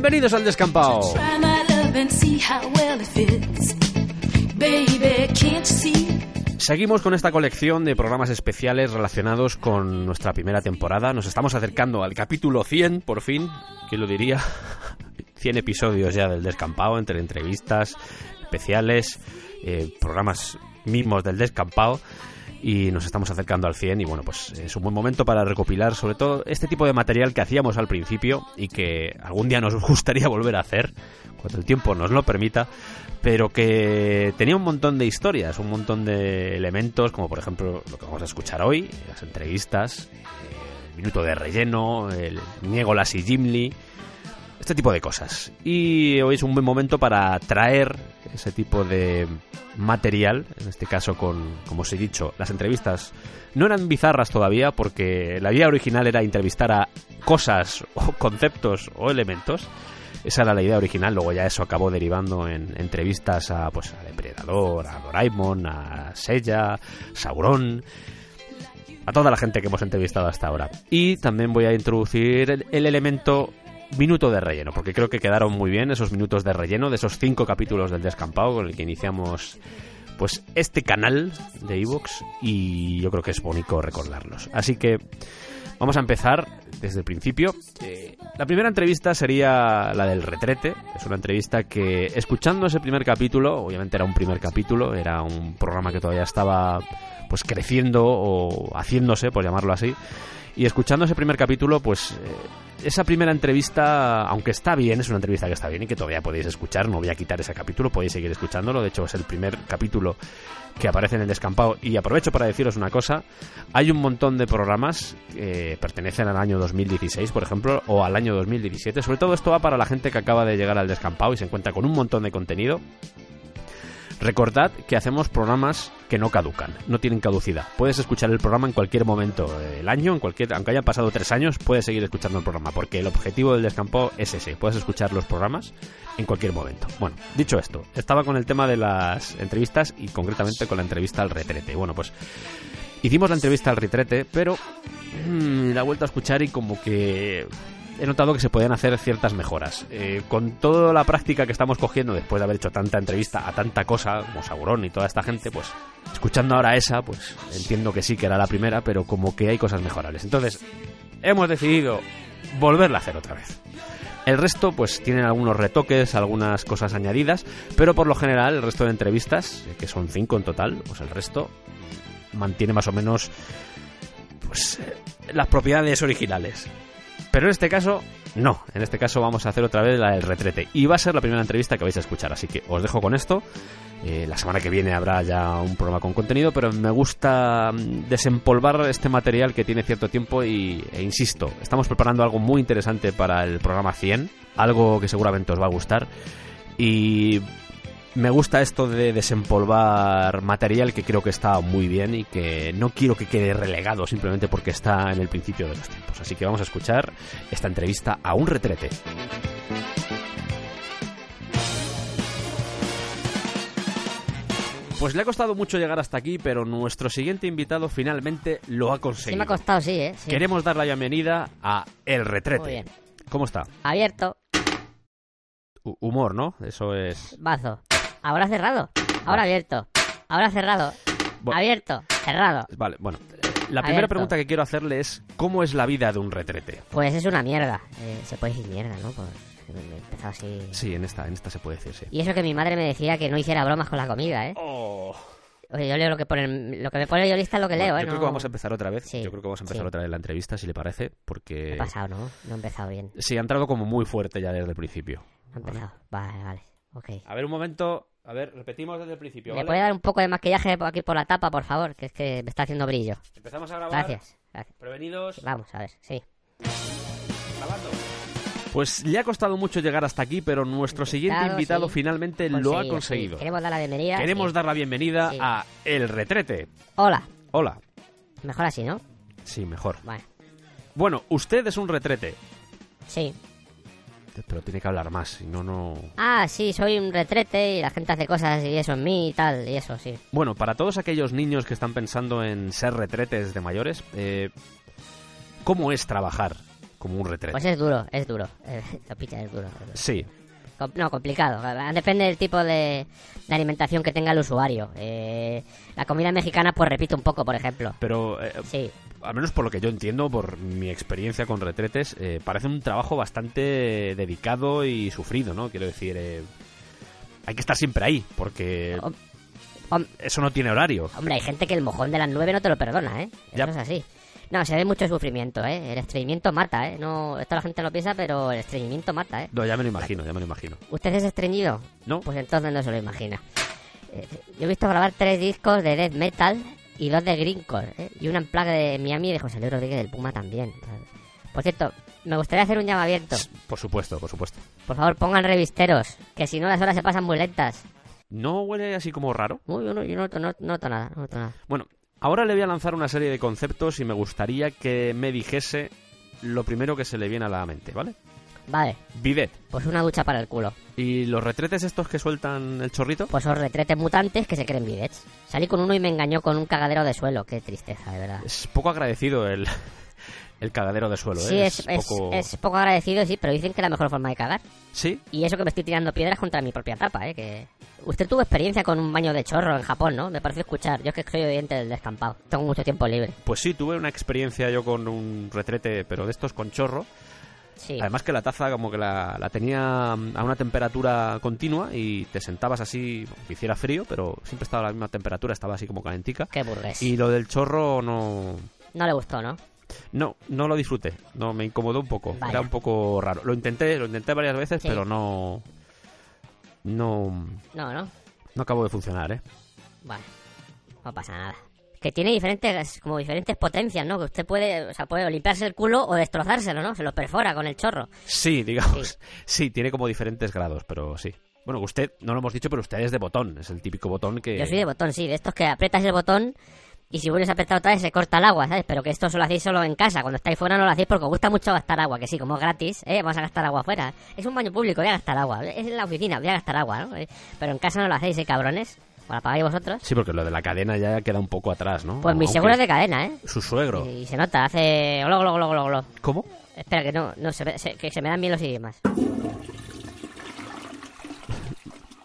Bienvenidos al descampado. Seguimos con esta colección de programas especiales relacionados con nuestra primera temporada. Nos estamos acercando al capítulo 100, por fin. ¿Quién lo diría? 100 episodios ya del descampado, entre entrevistas especiales, eh, programas mismos del descampado y nos estamos acercando al 100 y bueno, pues es un buen momento para recopilar sobre todo este tipo de material que hacíamos al principio y que algún día nos gustaría volver a hacer cuando el tiempo nos lo permita, pero que tenía un montón de historias, un montón de elementos, como por ejemplo lo que vamos a escuchar hoy, las entrevistas, el minuto de relleno, el Niegolas y Gimli, este tipo de cosas. Y hoy es un buen momento para traer ese tipo de material, en este caso con, como os he dicho, las entrevistas no eran bizarras todavía porque la idea original era entrevistar a cosas o conceptos o elementos. Esa era la idea original, luego ya eso acabó derivando en entrevistas a pues a Depredador, a Doraemon, a Sella, Sauron, a toda la gente que hemos entrevistado hasta ahora. Y también voy a introducir el elemento minuto de relleno, porque creo que quedaron muy bien esos minutos de relleno de esos cinco capítulos del descampado con el que iniciamos pues este canal de Evox y yo creo que es bonito recordarlos. Así que vamos a empezar desde el principio. Eh, la primera entrevista sería la del retrete. Es una entrevista que, escuchando ese primer capítulo, obviamente era un primer capítulo, era un programa que todavía estaba pues creciendo o haciéndose, por llamarlo así. Y escuchando ese primer capítulo, pues eh, esa primera entrevista, aunque está bien, es una entrevista que está bien y que todavía podéis escuchar, no voy a quitar ese capítulo, podéis seguir escuchándolo, de hecho es el primer capítulo que aparece en el descampado. Y aprovecho para deciros una cosa, hay un montón de programas que pertenecen al año 2016, por ejemplo, o al año 2017, sobre todo esto va para la gente que acaba de llegar al descampado y se encuentra con un montón de contenido Recordad que hacemos programas que no caducan, no tienen caducidad. Puedes escuchar el programa en cualquier momento del año, en cualquier, aunque hayan pasado tres años, puedes seguir escuchando el programa, porque el objetivo del descampo es ese, puedes escuchar los programas en cualquier momento. Bueno, dicho esto, estaba con el tema de las entrevistas y concretamente con la entrevista al retrete. Bueno, pues hicimos la entrevista al retrete, pero mmm, la he vuelto a escuchar y como que he notado que se pueden hacer ciertas mejoras. Eh, con toda la práctica que estamos cogiendo después de haber hecho tanta entrevista a tanta cosa, como Sauron y toda esta gente, pues escuchando ahora esa, pues entiendo que sí que era la primera, pero como que hay cosas mejorables. Entonces, hemos decidido volverla a hacer otra vez. El resto, pues tienen algunos retoques, algunas cosas añadidas, pero por lo general, el resto de entrevistas, que son cinco en total, pues el resto mantiene más o menos pues eh, las propiedades originales. Pero en este caso, no. En este caso vamos a hacer otra vez la del retrete. Y va a ser la primera entrevista que vais a escuchar. Así que os dejo con esto. Eh, la semana que viene habrá ya un programa con contenido, pero me gusta mm, desempolvar este material que tiene cierto tiempo y, e insisto, estamos preparando algo muy interesante para el programa 100, algo que seguramente os va a gustar. Y me gusta esto de desempolvar material que creo que está muy bien y que no quiero que quede relegado simplemente porque está en el principio de los tiempos. Así que vamos a escuchar esta entrevista a un retrete. Pues le ha costado mucho llegar hasta aquí, pero nuestro siguiente invitado finalmente lo ha conseguido. Sí me ha costado, sí, ¿eh? Sí. Queremos dar la bienvenida a El Retrete. Muy bien. ¿Cómo está? Abierto, Hu- humor, ¿no? Eso es... bazo. Ahora cerrado, ahora abierto, ahora cerrado, abierto, cerrado. Vale, bueno. La primera Abierto. pregunta que quiero hacerle es ¿cómo es la vida de un retrete? Pues es una mierda. Eh, se puede decir mierda, ¿no? He empezado así. Sí, en esta, en esta se puede decir, sí. Y eso que mi madre me decía que no hiciera bromas con la comida, ¿eh? Oh. Oye, yo leo lo que pone, lo que me pone yo lista es lo que leo, ¿eh? yo creo No- que vamos a empezar otra vez. Sí, yo creo que vamos a empezar sí. otra vez la entrevista, si le parece, ¿Qué porque... ha pasado, no? No ha empezado bien. Sí, ha entrado como muy fuerte ya desde el principio. Ha empezado. Vale, vale. Ok. A ver, un momento. A ver, repetimos desde el principio, ¿Me ¿vale? puede dar un poco de maquillaje por aquí por la tapa, por favor? Que es que me está haciendo brillo. Empezamos a grabar. Gracias. gracias. Prevenidos. Vamos, a ver, sí. Grabando. Pues le ha costado mucho llegar hasta aquí, pero nuestro siguiente Invitado, invitado sí. finalmente lo ha Conseguido, sí. Queremos dar la bienvenida. Queremos sí. dar la bienvenida Sí. a El Retrete. Hola. Hola. Mejor así, ¿no? Sí, mejor. Bueno, Bueno, usted es un retrete, sí. Pero tiene que hablar más, si no, no... Ah, sí, soy un retrete y la gente hace cosas y eso en mí y tal, y eso, sí. Bueno, para todos aquellos niños que están pensando en ser retretes de mayores, eh, ¿cómo es trabajar como un retrete? Pues es duro, es duro. Eh, lo picha, es duro. es duro. Sí, No, complicado. Depende del tipo de, de alimentación que tenga el usuario. Eh, la comida mexicana, pues repito un poco, por ejemplo. pero eh, Sí, al menos por lo que yo entiendo, por mi experiencia con retretes, eh, parece un trabajo bastante dedicado y sufrido, ¿no? Quiero decir, eh, hay que estar siempre ahí, porque Hom- hom- eso no tiene horario. hombre, hay gente que el mojón de las nueve no te lo perdona, ¿eh? Eso Ya. es así. No, se ve mucho sufrimiento, ¿eh? El estreñimiento mata, ¿eh? No, esto la gente lo piensa, pero el estreñimiento mata, ¿eh? No, ya me lo imagino, ya me lo imagino. ¿Usted es estreñido? ¿No? Pues entonces no se lo imagina. Eh, yo he visto grabar tres discos de death metal y dos de greencore, ¿eh? Y una en plaga de Miami y de José Luis Rodríguez del Puma también. Por cierto, me gustaría hacer un llamamiento. Por supuesto, por supuesto. Por favor, pongan revisteros, que si no las horas se pasan muy lentas. ¿No huele así como raro? Uy, yo no, yo no noto nada, no noto nada. Bueno, ahora le voy a lanzar una serie de conceptos y me gustaría que me dijese lo primero que se le viene a la mente, ¿vale? Vale, Bidet. pues una ducha para el culo. ¿Y los retretes estos que sueltan el chorrito? Pues son retretes mutantes que se creen bidets. Salí con uno y me engañó con un cagadero de suelo. Qué tristeza, de verdad. Es poco agradecido el, el cagadero de suelo, ¿eh? Sí, es, es, poco... es poco agradecido, sí, pero dicen que es la mejor forma de cagar. Sí, Y eso que me estoy tirando piedras contra mi propia tapa, ¿eh? Que... Usted tuvo experiencia con un baño de chorro en Japón, ¿no? Me parece escuchar. Yo es que soy oyente del descampado. Tengo mucho tiempo libre. pues sí, tuve una experiencia yo con un retrete, pero de estos con chorro. Sí. Además que la taza como que la, la tenía a una temperatura continua y te sentabas así, que hiciera frío, pero siempre estaba a la misma temperatura, estaba así como calentica. Qué burgués. Y lo del chorro no... No le gustó, ¿no? No, no lo disfruté. No, me incomodó un poco. Vaya. Era un poco raro. Lo intenté, lo intenté varias veces, Sí. pero no... No... No, ¿no? No acabó de funcionar, ¿eh? Bueno, no pasa nada. Que tiene diferentes, como diferentes potencias, ¿no? Que usted puede, o sea, puede limpiarse el culo o destrozárselo, ¿no? Se lo perfora con el chorro. Sí, digamos. Sí. tiene como diferentes grados, pero sí. Bueno, usted, no lo hemos dicho, pero usted es de botón. Es el típico botón que... Yo soy de botón, sí, de estos que aprietas el botón y si vuelves a apretar otra vez se corta el agua, ¿sabes? Pero que esto solo hacéis solo en casa, cuando estáis fuera no lo hacéis porque os gusta mucho gastar agua, que sí, como es gratis, ¿eh? Vamos a gastar agua fuera. Es un baño público, voy a gastar agua. Es en la oficina, voy a gastar agua, ¿no? Eh, Pero en casa no lo hacéis, ¿eh, cabrones? ¿O la pagáis vosotros? Sí, porque lo de la cadena ya queda un poco atrás, ¿no? Pues mi seguro es de cadena, ¿eh? Su suegro. Y se nota, hace... Glo, glo, glo, glo. ¿Cómo? Espera, que no, no se, que se me dan bien los idiomas.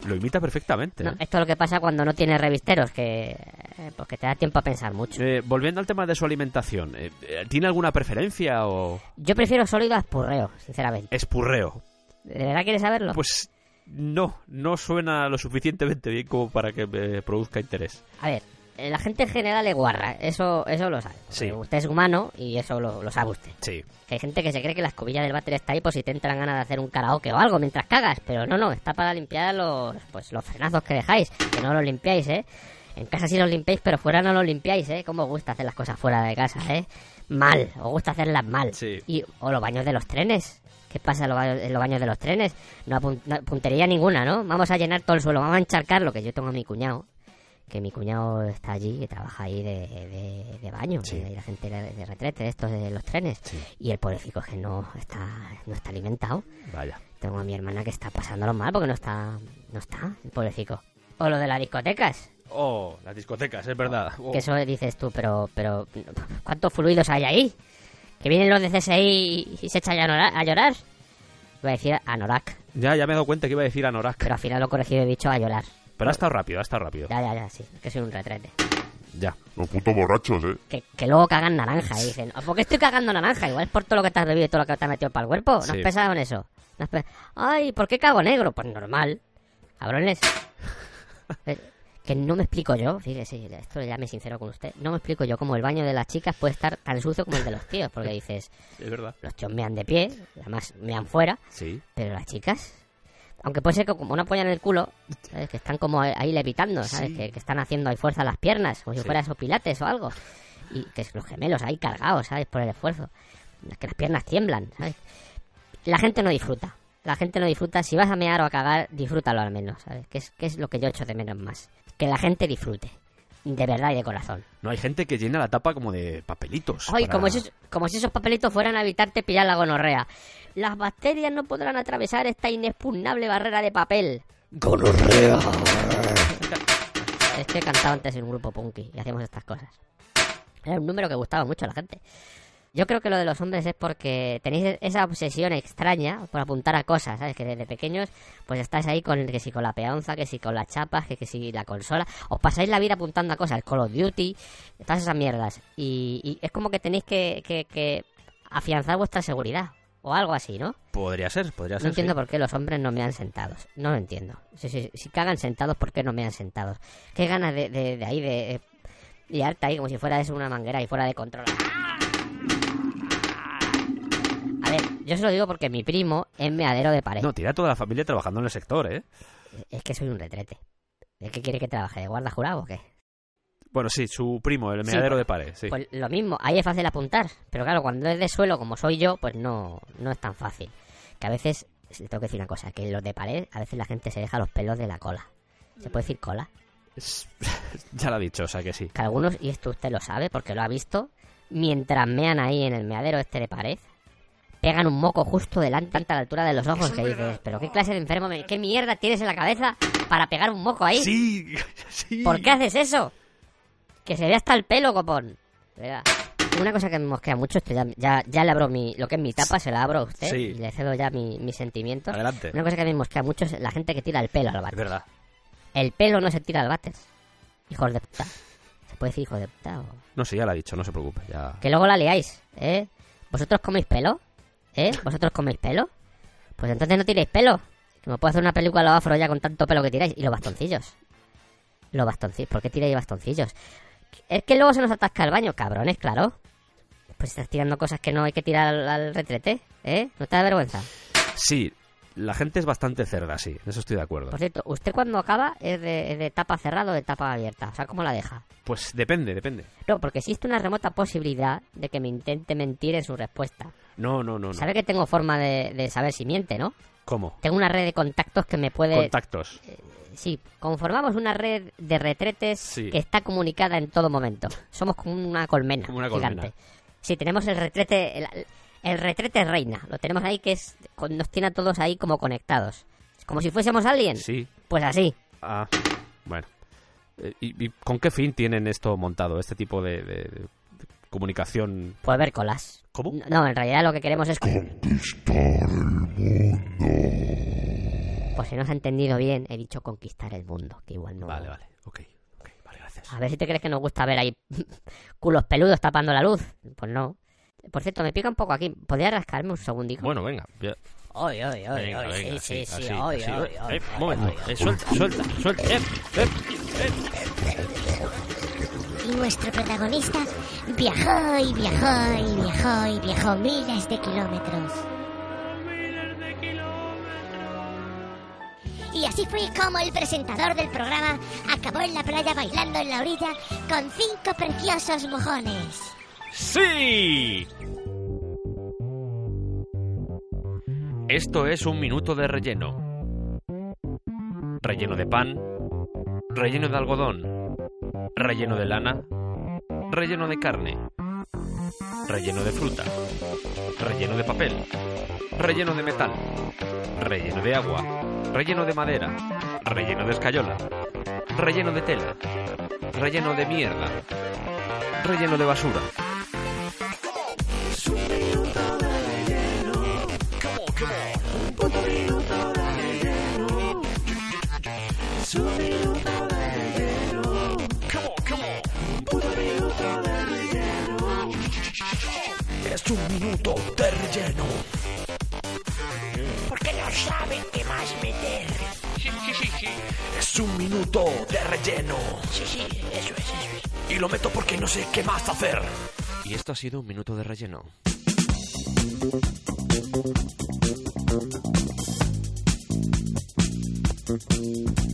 Lo imita perfectamente. No, ¿eh? esto es lo que pasa cuando no tienes revisteros, que, eh, pues que te da tiempo a pensar mucho. Eh, volviendo al tema de su alimentación, eh, eh, ¿tiene alguna preferencia o Yo prefiero sólido a espurreo, sinceramente. espurreo? ¿De verdad quieres saberlo? Pues no, no suena lo suficientemente bien como para que me produzca interés. A ver, eh, la gente en general es guarra, eso, eso lo sabe. Sí. Usted es humano y eso lo, lo sabe usted. Sí. Que hay gente que se cree que la escobilla del váter está ahí por si te entran ganas de hacer un karaoke o algo mientras cagas, pero no, no, está para limpiar los, pues, los frenazos que dejáis, que no los limpiáis, ¿eh? En casa sí los limpiáis, pero fuera no los limpiáis, ¿eh? ¿Cómo os gusta hacer las cosas fuera de casa, eh? Mal, os gusta hacerlas mal. Sí. Y, o los baños de los trenes. ¿Qué pasa en los baños, en los baños de los trenes? No, apun- no- puntería ninguna, ¿no? Vamos a llenar todo el suelo, vamos a encharcar lo que yo tengo a mi cuñado. Que mi cuñado está allí, que trabaja ahí de, de, de baño, Sí. y la gente de, de retrete, de estos de los trenes. Sí. Y el pobrecito es que no está, no está alimentado. Vaya. Tengo a mi hermana que está pasándolo mal porque no está, no está, el pobrecito. O lo de las discotecas, Oh, las discotecas, es verdad. Oh. que eso dices tú, pero, pero, ¿cuántos fluidos hay ahí? Que vienen los de CSI y, y se echan a llorar, a llorar. Iba a decir Anorak, Ya, ya me he dado cuenta que iba a decir Anorak. pero al final lo he corregido y he dicho a llorar. Pero ha estado rápido, ha estado rápido. Ya, ya, ya, sí, que soy un retrete. Ya. Los putos borrachos, ¿eh? Que, que luego cagan naranja y dicen, ¿por qué estoy cagando naranja? Igual es por todo lo que te has bebido y todo lo que te has metido para el cuerpo. ¿No Sí. has pensado en eso? ¿No has pe- Ay, ¿por qué cago negro? Pues normal. Cabrones. Que no me explico yo, fíjese, esto ya me sincero con usted, no me explico yo cómo el baño de las chicas puede estar tan sucio como el de los tíos, porque dices, Es verdad. los tíos mean de pie, además mean fuera, Sí. pero las chicas... Aunque puede ser que como no apoyan el culo, ¿sabes? que están como ahí levitando, ¿sabes? Sí. Que, que están haciendo ahí fuerza a las piernas, como si Sí. fuera eso pilates o algo. Y que es los gemelos ahí cargados, ¿sabes? Por el esfuerzo. Que las piernas tiemblan, ¿sabes? La gente no disfruta. La gente no disfruta. Si vas a mear o a cagar, disfrútalo al menos, ¿sabes? Que es, que es lo que yo echo de menos más. Que la gente disfrute. De verdad y de corazón. No hay gente que llena la tapa como de papelitos. Ay, para- como, si, como si esos papelitos fueran a evitarte pillar la gonorrea. Las bacterias no podrán atravesar esta inexpugnable barrera de papel. ¡Gonorrea! Es que cantaba antes en un grupo punky y hacíamos estas cosas. Era un número que gustaba mucho a la gente. Yo creo que lo de los hombres es porque tenéis esa obsesión extraña por apuntar a cosas, ¿sabes? Que desde pequeños pues estáis ahí con que si con la peonza, que si con las chapas, que, que si la consola. Os pasáis la vida apuntando a cosas, Call of Duty, todas esas mierdas. Y, y es como que tenéis que, que- que afianzar vuestra seguridad. O algo así, ¿no? Podría ser, podría No ser. entiendo sí. por qué los hombres no me han sentados. No lo entiendo. Si, si, si cagan sentados, ¿por qué no me han sentados? Qué ganas de, de, de ahí, de, de liarte ahí como si fuera eso una manguera y fuera de control. A ver, yo se lo digo porque mi primo es meadero de pared. No, tira toda la familia trabajando en el sector, ¿eh? Es que soy un retrete. ¿De qué quiere que trabaje? ¿De guarda jurado o qué? Bueno, sí, su primo, el meadero pues- de pared, sí. Pues lo mismo, ahí es fácil apuntar. Pero claro, cuando es de suelo como soy yo, pues no, no es tan fácil. Que a veces, le tengo que decir una cosa, que en los de pared, a veces la gente se deja los pelos de la cola. ¿Se puede decir cola? Es- ya lo ha dicho, o sea que sí. Que algunos, y esto usted lo sabe porque lo ha visto, mientras mean ahí en el meadero este de pared, pegan un moco justo delante, a la altura de los ojos, que dices, pero qué clase de enfermo, me- qué mierda tienes en la cabeza para pegar un moco ahí. Sí, sí. ¿Por qué haces eso? Que se vea hasta el pelo, copón. Una cosa que me mosquea mucho, esto ya, ya, ya le abro mi, lo que es mi tapa, se la abro a usted Sí. y le cedo ya mi- mis sentimientos. Adelante. Una cosa que me mosquea mucho es la gente que tira el pelo al Es váter. verdad. El pelo no se tira al váter. Hijos de puta. ¿Se puede decir hijo de puta? o- No, sí, ya lo ha dicho, no se preocupe. Ya... Que luego la liáis, ¿eh? ¿Vosotros coméis pelo? ¿Eh? ¿Vosotros coméis pelo? Pues entonces no tiréis pelo. Que me puedo hacer una película a los afro ya con tanto pelo que tiráis. Y los bastoncillos. Los bastoncillos. ¿Por qué tiráis bastoncillos? Es que luego se nos atasca el baño, cabrones, claro. Pues estás tirando cosas que no hay que tirar al, retrete, ¿eh? ¿No te da vergüenza? Sí, la gente es bastante cerda, sí, en eso estoy de acuerdo. Por cierto, ¿usted cuando acaba es de, es de tapa cerrada o de tapa abierta? O sea, ¿cómo la deja? Pues depende, depende. No, porque existe una remota posibilidad de que me intente mentir en su respuesta. No, no, no, no. Sabe que tengo forma de, de saber si miente, ¿no? ¿Cómo? Tengo una red de contactos que me puede... Contactos. Sí, conformamos una red de retretes Sí. que está comunicada en todo momento. Somos como una colmena Como una gigante. colmena. Sí, tenemos el retrete... El, el retrete reina. Lo tenemos ahí que es con- nos tiene a todos ahí como conectados. Como si fuésemos alguien. Sí. Pues así. Ah, bueno. Eh, ¿Y, y con qué fin tienen esto montado, este tipo de, de- de comunicación? Pues ver colas. ¿Cómo? No, en realidad lo que queremos es... Conquistar el mundo. Pues si no has entendido bien, he dicho conquistar el mundo, que igual no... Vale, vale. Ok, ok, vale, gracias. A ver si te crees que nos gusta ver ahí culos peludos tapando la luz. Pues no. Por cierto, me pica un poco aquí. ¿Podría rascarme un segundito? Bueno, venga. ya- Ay, ay, ay, Venga, ay, venga, sí, sí, sí, ay, ay, Eh, momento. Eh, suelta, suelta, suelta. Eh, eh, Y nuestro protagonista viajó y viajó y viajó y viajó miles de kilómetros. Y así fue como el presentador del programa acabó en la playa bailando en la orilla con cinco preciosos mojones. ¡Sí! Esto es un minuto de relleno. Relleno de pan, relleno de algodón, relleno de lana, relleno de carne, relleno de fruta, relleno de papel, relleno de metal, relleno de agua, relleno de madera, relleno de escayola, relleno de tela, relleno de mierda, relleno de basura. Es un minuto de relleno. Porque no saben qué más meter. Sí, sí, sí, sí. Es un minuto de relleno. Sí, sí, eso es, eso es. Y lo meto porque no sé qué más hacer. Y esto ha sido un minuto de relleno. Everybody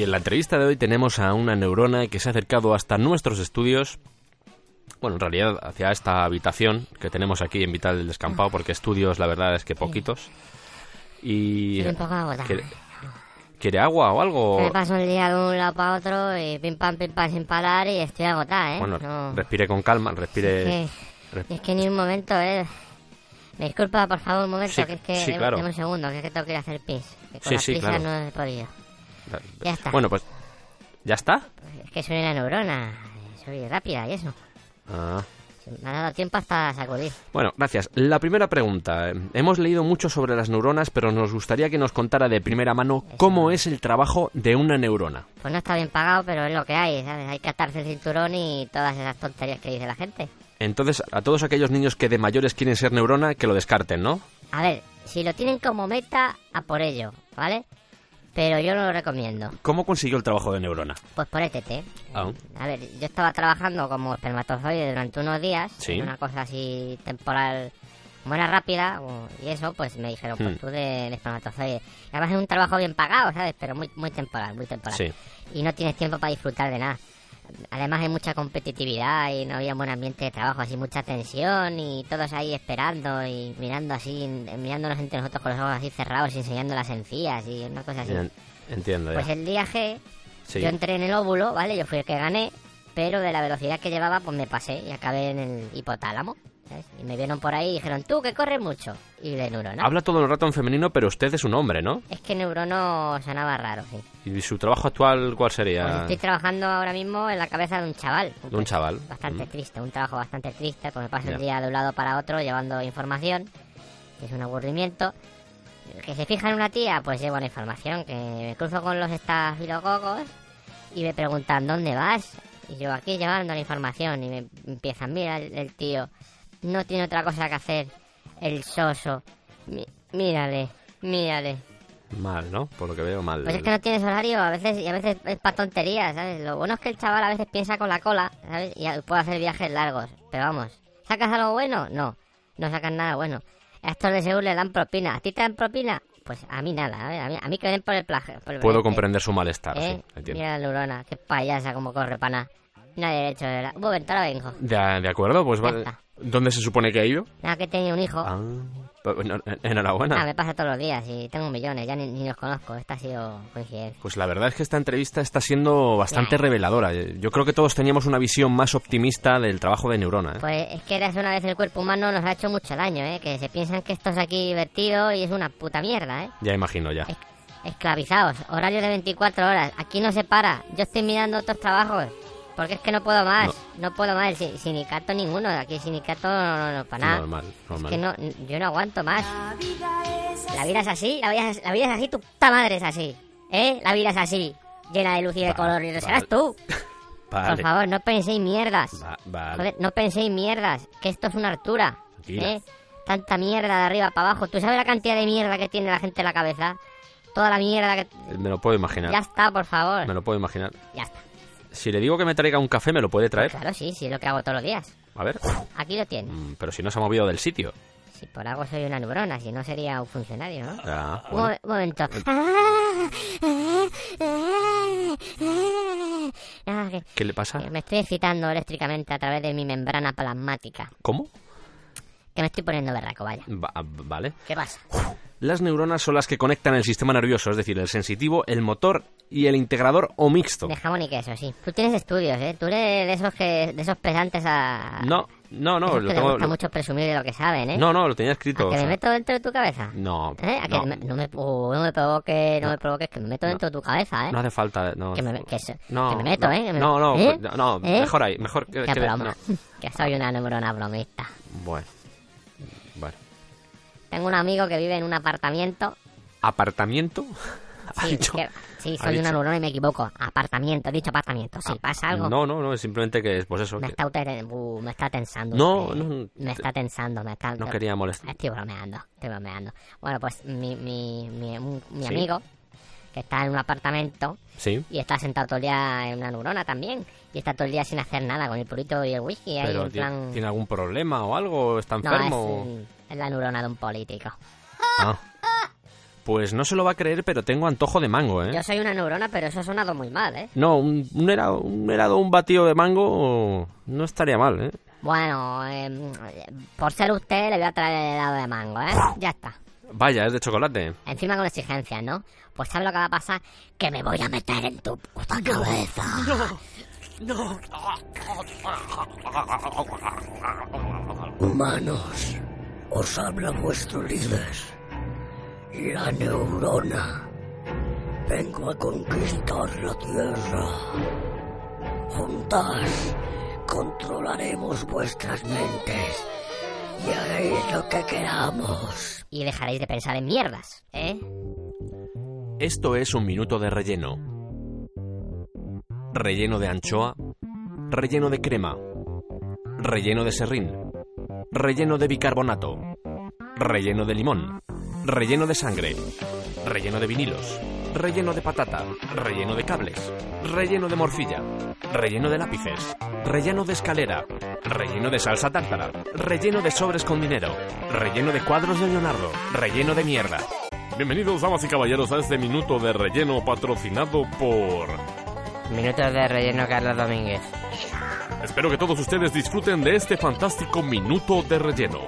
Y en la entrevista de hoy tenemos a una neurona que se ha acercado hasta nuestros estudios. Bueno, en realidad hacia esta habitación que tenemos aquí en Vital del Descampado, porque estudios la verdad es que poquitos. Y... Un poco. ¿Quiere, quiere agua o algo? Me paso el día de un lado para otro y pim pam, pim pam sin parar y estoy agotada, ¿eh? Bueno, No. respire con calma, respire... Es que, es que ni un momento, ¿eh? Me disculpa, por favor, un momento, Sí, que es que... sí, claro. un segundo, que es que tengo que ir a hacer pis. Que con Sí, sí, claro. no he podido. Ya está. Bueno, pues... ¿Ya está? Es que soy una neurona, soy rápida y eso. Ah. Me ha dado tiempo hasta sacudir. Bueno, gracias. La primera pregunta. Hemos leído mucho sobre las neuronas, pero nos gustaría que nos contara de primera mano cómo es el trabajo de una neurona. Pues no está bien pagado, pero es lo que hay, ¿sabes? Hay que atarse el cinturón y todas esas tonterías que dice la gente. Entonces, a todos aquellos niños que de mayores quieren ser neurona, que lo descarten, ¿no? A ver, si lo tienen como meta, a por ello, ¿vale? Pero yo no lo recomiendo. ¿Cómo consiguió el trabajo de neurona? Pues por ETT. Ah, A ver, yo estaba trabajando como espermatozoide durante unos días, Sí. en una cosa así temporal, buena rápida, y eso, pues me dijeron, pues Hmm. tú de, de espermatozoide. Y Además es un trabajo bien pagado, ¿sabes? Pero muy, muy temporal, muy temporal. Sí. Y no tienes tiempo para disfrutar de nada. Además hay mucha competitividad y no había un buen ambiente de trabajo, así mucha tensión y todos ahí esperando y mirando así, mirándonos entre nosotros con los ojos así cerrados y enseñando las encías y una cosa así. En- entiendo ya. Pues el día G, Sí. yo entré en el óvulo, ¿vale? Yo fui el que gané, pero de la velocidad que llevaba, pues me pasé y acabé en el hipotálamo. Y me vieron por ahí y dijeron, tú que corres mucho. Y de neurona. Habla todo el rato en femenino, pero usted es un hombre, ¿no? Es que neurono sonaba raro, sí. ¿Y su trabajo actual cuál Pues sería? estoy trabajando ahora mismo en la cabeza de un chaval. De un chaval. Bastante Mm. triste, un trabajo bastante triste, pues me paso Ya. el día de un lado para otro llevando información, que es un aburrimiento. Que se fija en una tía, pues llevo la información, que me cruzo con los estafilococos y me preguntan, ¿dónde vas? Y yo aquí llevando la información y me empiezan, mira el, el tío, no tiene otra cosa que hacer, el soso, Mi- mírale, mírale. Mal, ¿no? Por lo que veo, mal. Pues es que no tienes horario, a veces y a veces es para tonterías, ¿sabes? Lo bueno es que el chaval a veces piensa con la cola, ¿sabes? Y puede hacer viajes largos. Pero vamos, ¿sacas algo bueno? No, no sacas nada bueno. A estos de seguro le dan propina. ¿A ti te dan propina? Pues a mí nada. A mí, a mí que me den por el plagio. Puedo brete. comprender su malestar, ¿Eh? sí, entiendo. Mira la neurona, qué payasa como corre pana. No hay derecho de verdad. Un momento, ahora vengo. De, de acuerdo, pues vale. ¿Dónde se supone que ha ido? Nada, que tenía un hijo. Ah, pues, enhorabuena. Nada, me pasa todos los días y tengo millones, ya ni, ni los conozco. Esta ha sido coincidencia. Pues la verdad es que esta entrevista está siendo bastante reveladora. Yo creo que todos teníamos una visión más optimista del trabajo de Neurona. ¿eh? Pues es que eras una vez el cuerpo humano nos ha hecho mucho daño, ¿eh? Que se piensan que esto es aquí divertido y es una puta mierda, ¿eh? Ya imagino, ya. Es- esclavizados, horario de 24 horas. Aquí no se para. Yo estoy mirando otros trabajos. Porque es que no puedo más. No, puedo más. Si- sindicato ninguno. Aquí sindicato no, no, no, para nada. Normal, normal. Es que no, yo no aguanto más. La vida es así, la vida es, la vida es así, tu puta madre es así. ¿Eh? La vida es así. Llena de luz y de color. Y lo serás tú. Vale. Por favor, no penséis mierdas. Va- vale. Joder, no penséis mierdas, que esto es una hartura. ¿eh? Tanta mierda de arriba para abajo. ¿Tú sabes la cantidad de mierda que tiene la gente en la cabeza? Toda la mierda que... Me lo puedo imaginar. Ya está, por favor. Me lo puedo imaginar. Ya está. Si le digo que me traiga un café, ¿me lo puede traer? Claro, sí, sí, es lo que hago todos los días. A ver. Aquí lo tienes. Mm, Pero si no se ha movido del sitio. Si por algo soy una neurona, si no sería un funcionario, ¿no? Ah, bueno. un momento. ¿Qué le pasa? me estoy excitando eléctricamente a través de mi membrana plasmática. ¿Cómo? Que me estoy poniendo berraco, vaya. Va- vale. ¿Qué pasa? Las neuronas son las que conectan el sistema nervioso, es decir, el sensitivo, el motor y el integrador o mixto. De jamón y queso, sí. Tú tienes estudios, ¿eh? Tú eres de esos que de esos pesantes a... No, no, no, lo que tengo. gusta lo- mucho presumir de lo que saben, ¿eh? No, no, lo tenía escrito. ¿A o que me meto dentro de tu cabeza? No, ¿Eh? ¿A que no, me- no, me, uh, no me provoques, no, me provoques, que me meto dentro de tu cabeza, ¿eh? no hace falta. No, Que me- que no, que me meto, no, ¿eh? Que me- no, no, ¿eh? no, mejor ahí, mejor que. Qué que- broma. no. que soy una neurona bromista. Bueno. Tengo un amigo que vive en un apartamiento. ¿Apartamiento? Sí, dicho- que- sí soy una neurona y me equivoco. Apartamento, he dicho apartamento. Sí, pasa algo. No, no, no, es simplemente que es, pues eso. Me que está, uh, me está tensando. No, usted. no, Me está tensando, me está... no quería molestar. Estoy bromeando, estoy bromeando. Bueno, pues mi, mi, mi, mi Sí. amigo, que está en un apartamento Sí, y está sentado todo el día en una neurona también, y está todo el día sin hacer nada, con el purito y el whisky ahí pero en ti- plan... ¿tiene algún problema o algo? ¿Está No, es, enfermo? Es la neurona de un político. Ah. Pues no se lo va a creer, pero tengo antojo de mango, ¿eh? Yo soy una neurona, pero eso ha sonado muy mal, ¿eh? No, un, un helado, un helado, un batido de mango no estaría mal, ¿eh? Bueno, eh, por ser usted le voy a traer el helado de mango, ¿eh? Ya está. Vaya, es de chocolate. Encima con exigencias, ¿no? Pues ¿sabes lo que va a pasar? Que me voy a meter en tu puta cabeza. No. Humanos, os habla vuestro líder, la neurona. Vengo a conquistar la Tierra. Juntas controlaremos vuestras mentes y haréis lo que queramos. Y dejaréis de pensar en mierdas, ¿eh? Esto es un minuto de relleno. Relleno de anchoa, relleno de crema, relleno de serrín, relleno de bicarbonato, relleno de limón, relleno de sangre, relleno de vinilos, relleno de patata, relleno de cables, relleno de morcilla, relleno de lápices, relleno de escalera, relleno de salsa tártara, relleno de sobres con dinero, relleno de cuadros de Leonardo, relleno de mierda. Bienvenidos, damas y caballeros, a este minuto de relleno patrocinado por... Minutos de relleno Carlos Domínguez. Espero que todos ustedes disfruten de este fantástico minuto de relleno.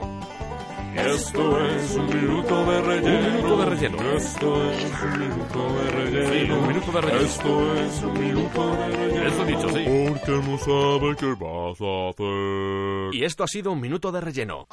Esto es un minuto de relleno. Un minuto de relleno. Esto es un minuto de relleno. Sí, un minuto de relleno. Esto es un minuto de relleno. Eso dicho, sí. Porque no sabe qué vas a hacer. Y esto ha sido un minuto de relleno.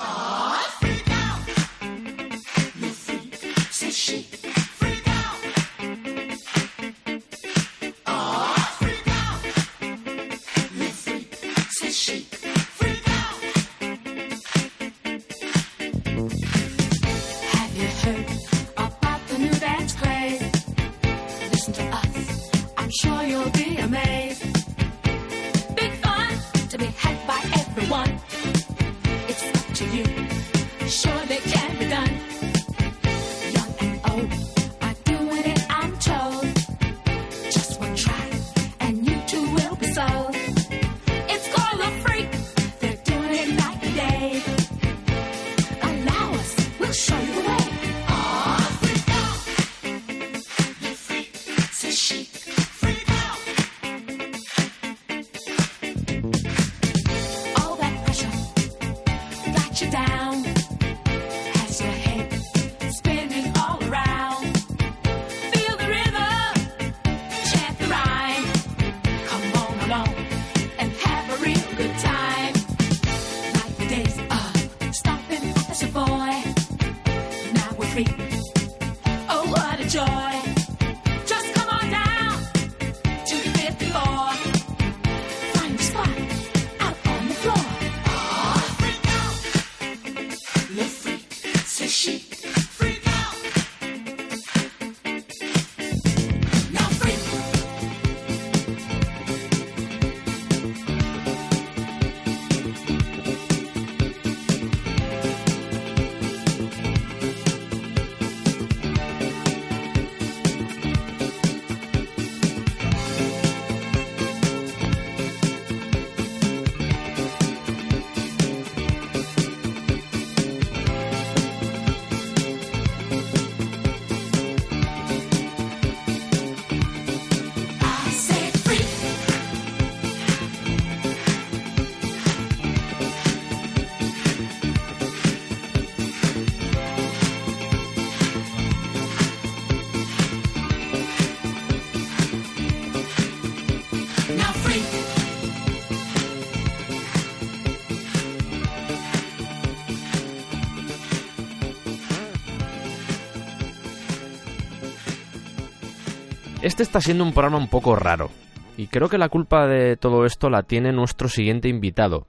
Este está siendo un programa un poco raro. Y creo que la culpa de todo esto la tiene nuestro siguiente invitado.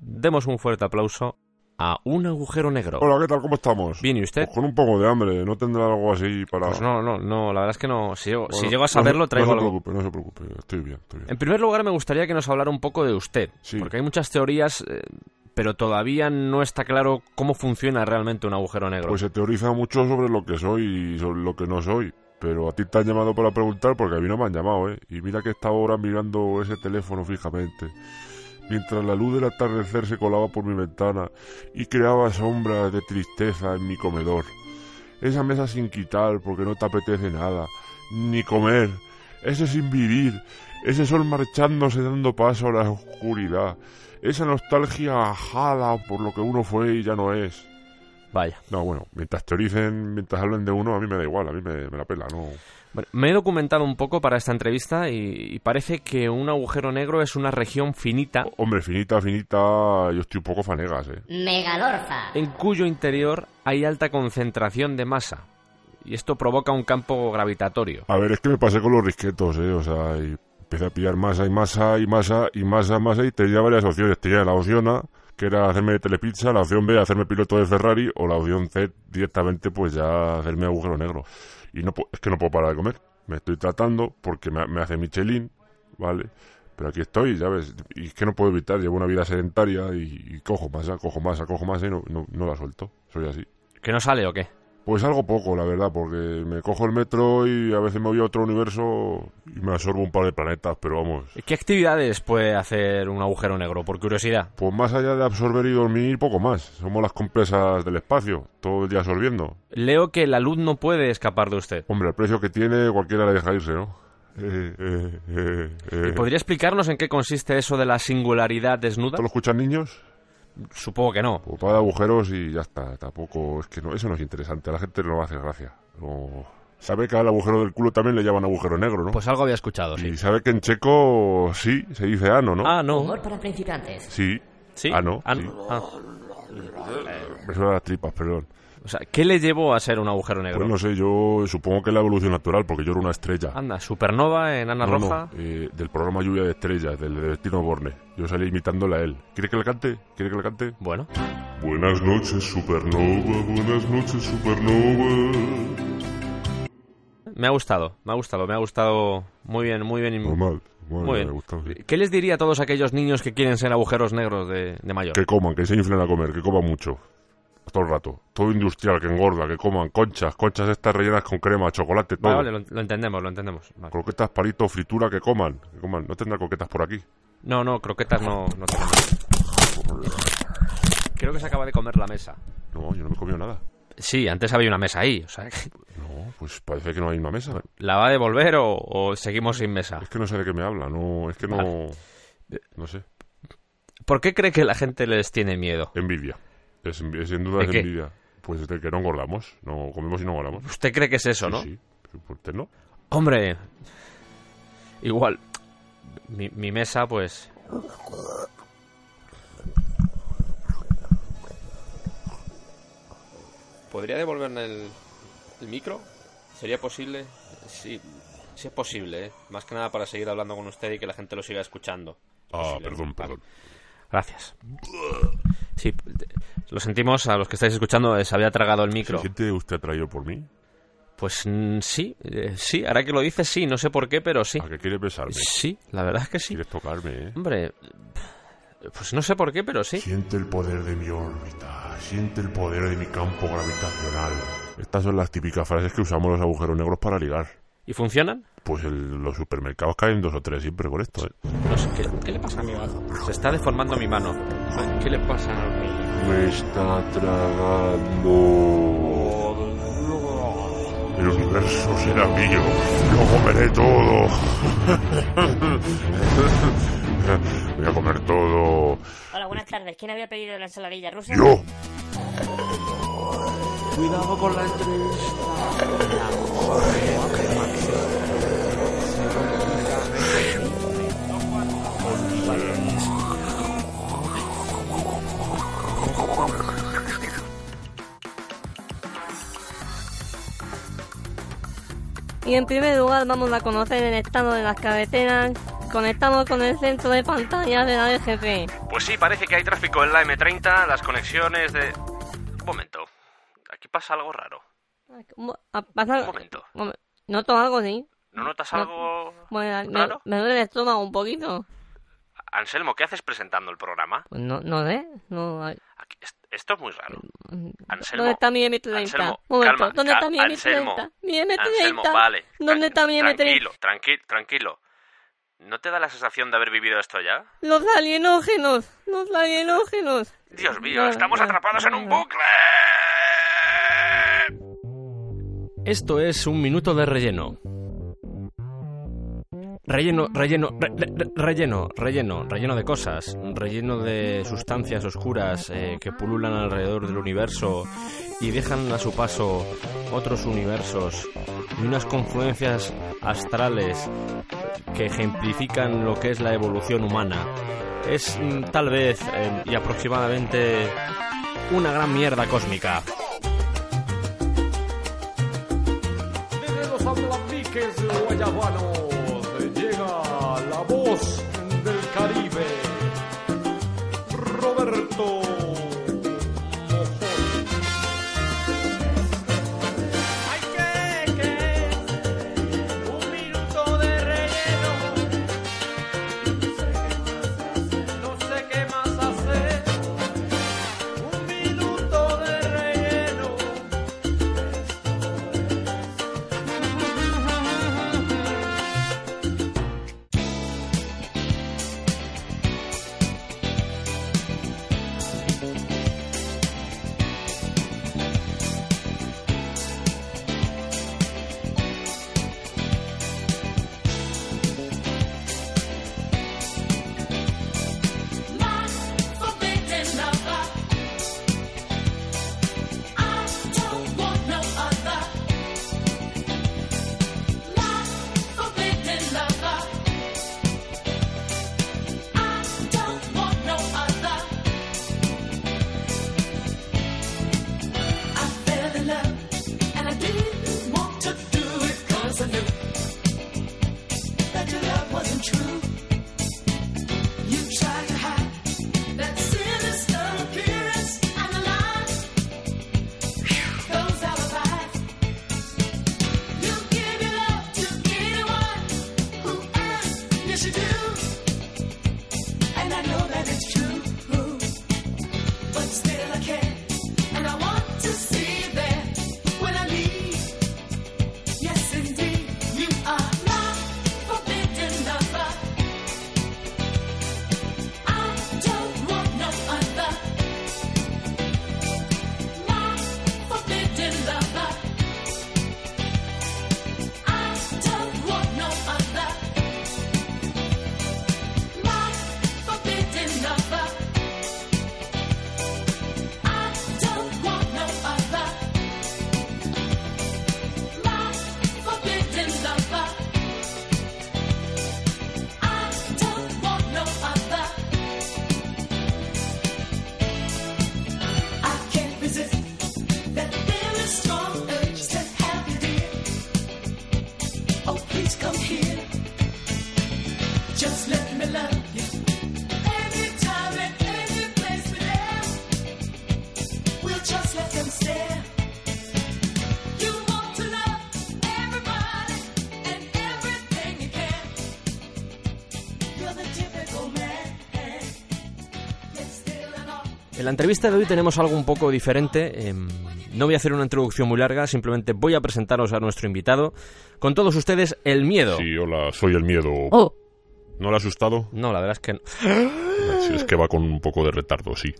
Demos un fuerte aplauso a un agujero negro. Hola, ¿qué tal? ¿Cómo estamos? Bien, ¿y usted? Pues con un poco de hambre, ¿no tendrá algo así para...? Pues no, no, no, la verdad es que no. Si llego, si Bueno, llego a saberlo, no, traigo no se algo. preocupe, no se preocupe, estoy bien, estoy bien. En primer lugar, me gustaría que nos hablara un poco de usted. Sí. Porque hay muchas teorías, eh, pero todavía no está claro cómo funciona realmente un agujero negro. Pues se teoriza mucho sobre lo que soy y sobre lo que no soy. Pero a ti te han llamado para preguntar porque a mí no me han llamado, ¿eh? Y mira que estaba ahora mirando ese teléfono fijamente. Mientras la luz del atardecer se colaba por mi ventana y creaba sombras de tristeza en mi comedor. Esa mesa sin quitar porque no te apetece nada, ni comer. Ese sin vivir, ese sol marchándose dando paso a la oscuridad. Esa nostalgia ajada por lo que uno fue y ya no es. Vaya. No, bueno, mientras teoricen, mientras hablen de uno, a mí me da igual, a mí me, me la pela, no. Bueno, me he documentado un poco para esta entrevista y, y parece que un agujero negro es una región finita Hombre, finita, finita, yo estoy un poco fanegas, eh. Megalorza. en cuyo interior hay alta concentración de masa. Y esto provoca un campo gravitatorio. A ver, es que me pasé con los risquetos, eh, o sea, y empecé a pillar masa y masa y masa y masa, masa y tenía varias opciones. Tenía la opción A, que era hacerme telepizza, la opción B, hacerme piloto de Ferrari, o la opción C, directamente, pues ya hacerme agujero negro. Y no, es que no puedo parar de comer. Me estoy tratando porque me, hace Michelin, ¿vale? Pero aquí estoy, ya ves, y es que no puedo evitar, llevo una vida sedentaria y, y cojo masa, cojo masa, cojo masa y no, no, no la suelto. Soy así. ¿Que no sale o qué? Pues algo poco, la verdad, porque me cojo el metro y a veces me voy a otro universo y me absorbo un par de planetas, pero vamos. ¿Qué actividades puede hacer un agujero negro? Por curiosidad. Pues más allá de absorber y dormir, poco más. Somos las compresas del espacio, todo el día absorbiendo. Leo que la luz no puede escapar de usted. Hombre, el precio que tiene, cualquiera le deja irse, ¿no? Eh, eh, eh, eh. ¿Podría explicarnos en qué consiste eso de la singularidad desnuda? ¿Esto lo escuchan niños? Supongo que no. Para de agujeros y ya está. Tampoco, es que no, eso no es interesante. A la gente no le va a hacer gracia. No. Sabe que al agujero del culo también le llaman agujero negro, ¿no? Pues algo había escuchado, y sí. sabe que en checo sí, se dice ano, ¿no? Ah, no. Humor para principiantes. Sí. Sí. Ano, Ah, sí. no. Ah. Me suenan las tripas, perdón. O sea, ¿qué le llevó a ser un agujero negro? Pues no sé, yo supongo que es la evolución natural, porque yo era una estrella. Anda, supernova en Ana No, no, Roja. eh, del programa Lluvia de Estrellas, del de Destino Borne. Yo salí imitándole a él. ¿Quiere que le cante? ¿Quiere que le cante? Bueno, Buenas noches, supernova, buenas noches, supernova. me ha gustado, me ha gustado, me ha gustado muy bien, muy bien. Normal. Bueno, Muy me bien. sí. ¿Qué les diría a todos aquellos niños que quieren ser agujeros negros de, de mayor? Que coman, que se inflen a comer, que coman mucho. Todo el rato. Todo industrial, que engorda, que coman conchas, conchas estas rellenas con crema, chocolate, todo. Vale, vale, lo, lo entendemos, lo entendemos. Vale. Croquetas, palitos, fritura, que coman. Que coman. No tendrá croquetas por aquí. No, no, croquetas no, no tenemos. Creo que se acaba de comer la mesa. No, yo no me he comido nada. Sí, antes había una mesa ahí. O sea, que- No, pues parece que no hay una mesa. ¿La va a devolver o, o seguimos sin mesa? Es que no sé de qué me habla. No, es que no. Vale. No sé. ¿Por qué cree que la gente les tiene miedo? Envidia. Es, envi- sin duda ¿De es qué? envidia. Pues de que no engordamos. No comemos y no engordamos. Usted cree que es eso, Sí, ¿no? Sí, ¿Por no? Hombre, igual. Mi, mi mesa, pues. ¿Podría devolverme el, el micro? ¿Sería posible? Sí, sí es posible, ¿eh? Más que nada para seguir hablando con usted y que la gente lo siga escuchando. Ah, Posible, perdón, perdón. Gracias. Sí, lo sentimos a los que estáis escuchando, eh, se había tragado el ¿Se micro. siente usted atraído por mí? Pues mm, sí, eh, sí, ahora que lo dices, sí, no sé por qué, pero sí. ¿A qué quiere besarme? Sí, la verdad es que sí. ¿Quieres tocarme, eh? Hombre, pues no sé por qué, pero sí. Siente el poder de mi órbita, siente el poder de mi campo gravitacional. Estas son las típicas frases que usamos los agujeros negros para ligar. ¿Y funcionan? Pues el- los supermercados caen dos o tres siempre con esto, ¿eh? No sé, ¿qué, qué le pasa a mi mano? Se está deformando mi mano. ¿Qué le pasa a mi Me está tragando. El universo será mío. Lo comeré todo. Voy a comer todo. Hola, buenas tardes. ¿Quién había pedido la ensaladilla rusa? Yo. Cuidado con la entrevista. Y en primer lugar vamos a conocer el estado de las carreteras. Conectamos con el centro de pantallas de la DGT. Pues sí, parece que hay tráfico en la M30, las conexiones de... Un momento. Aquí pasa algo raro. Mo- a- pasa- Un momento. Momen- Noto algo, sí. ¿No notas No. algo Bueno, me, raro? me duele el estómago un poquito. Anselmo, ¿qué haces presentando el programa? Pues no, no sé. No, Aquí- est- Esto es muy raro. Anselmo. ¿Dónde está mi M30? Anselmo, momento, calma, ¿dónde cal- está mi Anselmo, M30? Mi M30. Anselmo, vale. ¿Dónde está mi M30? Tranquilo, tranquilo, tranquilo. ¿No te da la sensación de haber vivido esto ya? Los alienógenos. Los alienógenos. Dios mío, estamos atrapados en un bucle. Esto es un minuto de relleno. Relleno, relleno, re- re- relleno, relleno, relleno de cosas, relleno de sustancias oscuras eh, que pululan alrededor del universo y dejan a su paso otros universos y unas confluencias astrales que ejemplifican lo que es la evolución humana. Es mm, tal vez eh, y aproximadamente una gran mierda cósmica. 家伙喽。La entrevista de hoy tenemos algo un poco diferente. em, no voy a hacer una introducción muy larga, simplemente voy a presentaros a nuestro invitado. Con todos ustedes, el miedo. Sí, hola, soy el miedo. Oh, ¿No le ha asustado? No, la verdad es que no. Sí, es que va con un poco de retardo, sí.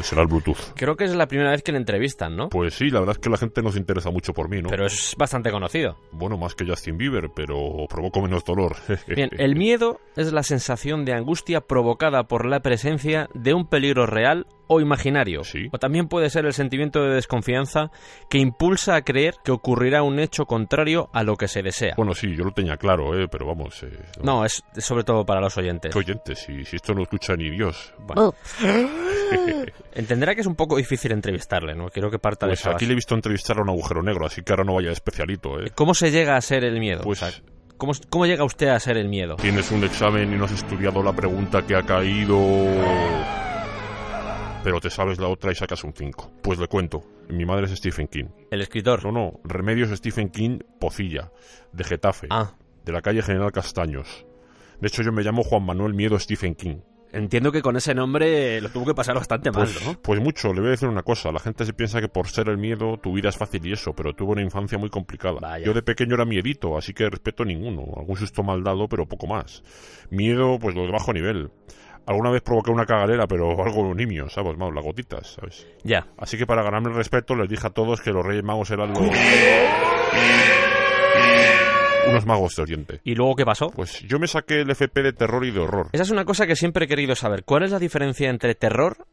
Será el Bluetooth. creo que es la primera vez que le entrevistan, ¿no? Pues sí, la verdad es que la gente no se interesa mucho por mí, ¿no? Pero es bastante conocido. Bueno, más que Justin Bieber, pero provoco menos dolor. Bien, el miedo es la sensación de angustia provocada por la presencia de un peligro real o imaginario. Sí. O también puede ser el sentimiento de desconfianza que impulsa a creer que ocurrirá un hecho contrario a lo que se desea. Bueno, sí, yo lo tenía claro, ¿eh? Pero vamos... Eh, No, es es sobre todo para los oyentes. ¿Qué oyentes? Si, si esto no escucha ni Dios. Bueno, entenderá que es un poco difícil entrevistarle, ¿no? Quiero que parta Pues de esa aquí base. le he visto entrevistar a un agujero negro, así que ahora no vaya de especialito, ¿eh? ¿Cómo se llega a ser el miedo? Pues- O sea, ¿cómo, ¿Cómo llega usted a ser el miedo? Tienes un examen y no has estudiado la pregunta que ha caído... Pero te sabes la otra y sacas un 5. Pues le cuento. Mi madre es Stephen King. El escritor. No, no. Remedios Stephen King Pocilla. De Getafe. Ah, De la calle General Castaños. De hecho, yo me llamo Juan Manuel Miedo Stephen King. entiendo que con ese nombre lo tuvo que pasar bastante mal, Pues, ¿no? pues mucho, le voy a decir una cosa. La gente se piensa que por ser el miedo tu vida es fácil y eso, pero tuve una infancia muy complicada. Vaya. Yo de pequeño era miedito, así que respeto ninguno. Algún susto mal dado, pero poco más. Miedo, pues lo de bajo nivel. Alguna vez provoqué una cagadera, pero algo nimio, ¿sabes? Vamos, las gotitas, ¿sabes? Ya. Así que para ganarme el respeto les dije a todos que los Reyes Magos eran los... Unos magos de Oriente. ¿Y luego qué pasó? Pues yo me saqué el FP de terror y de horror. Esa es una cosa que siempre he querido saber. ¿Cuál es la diferencia entre terror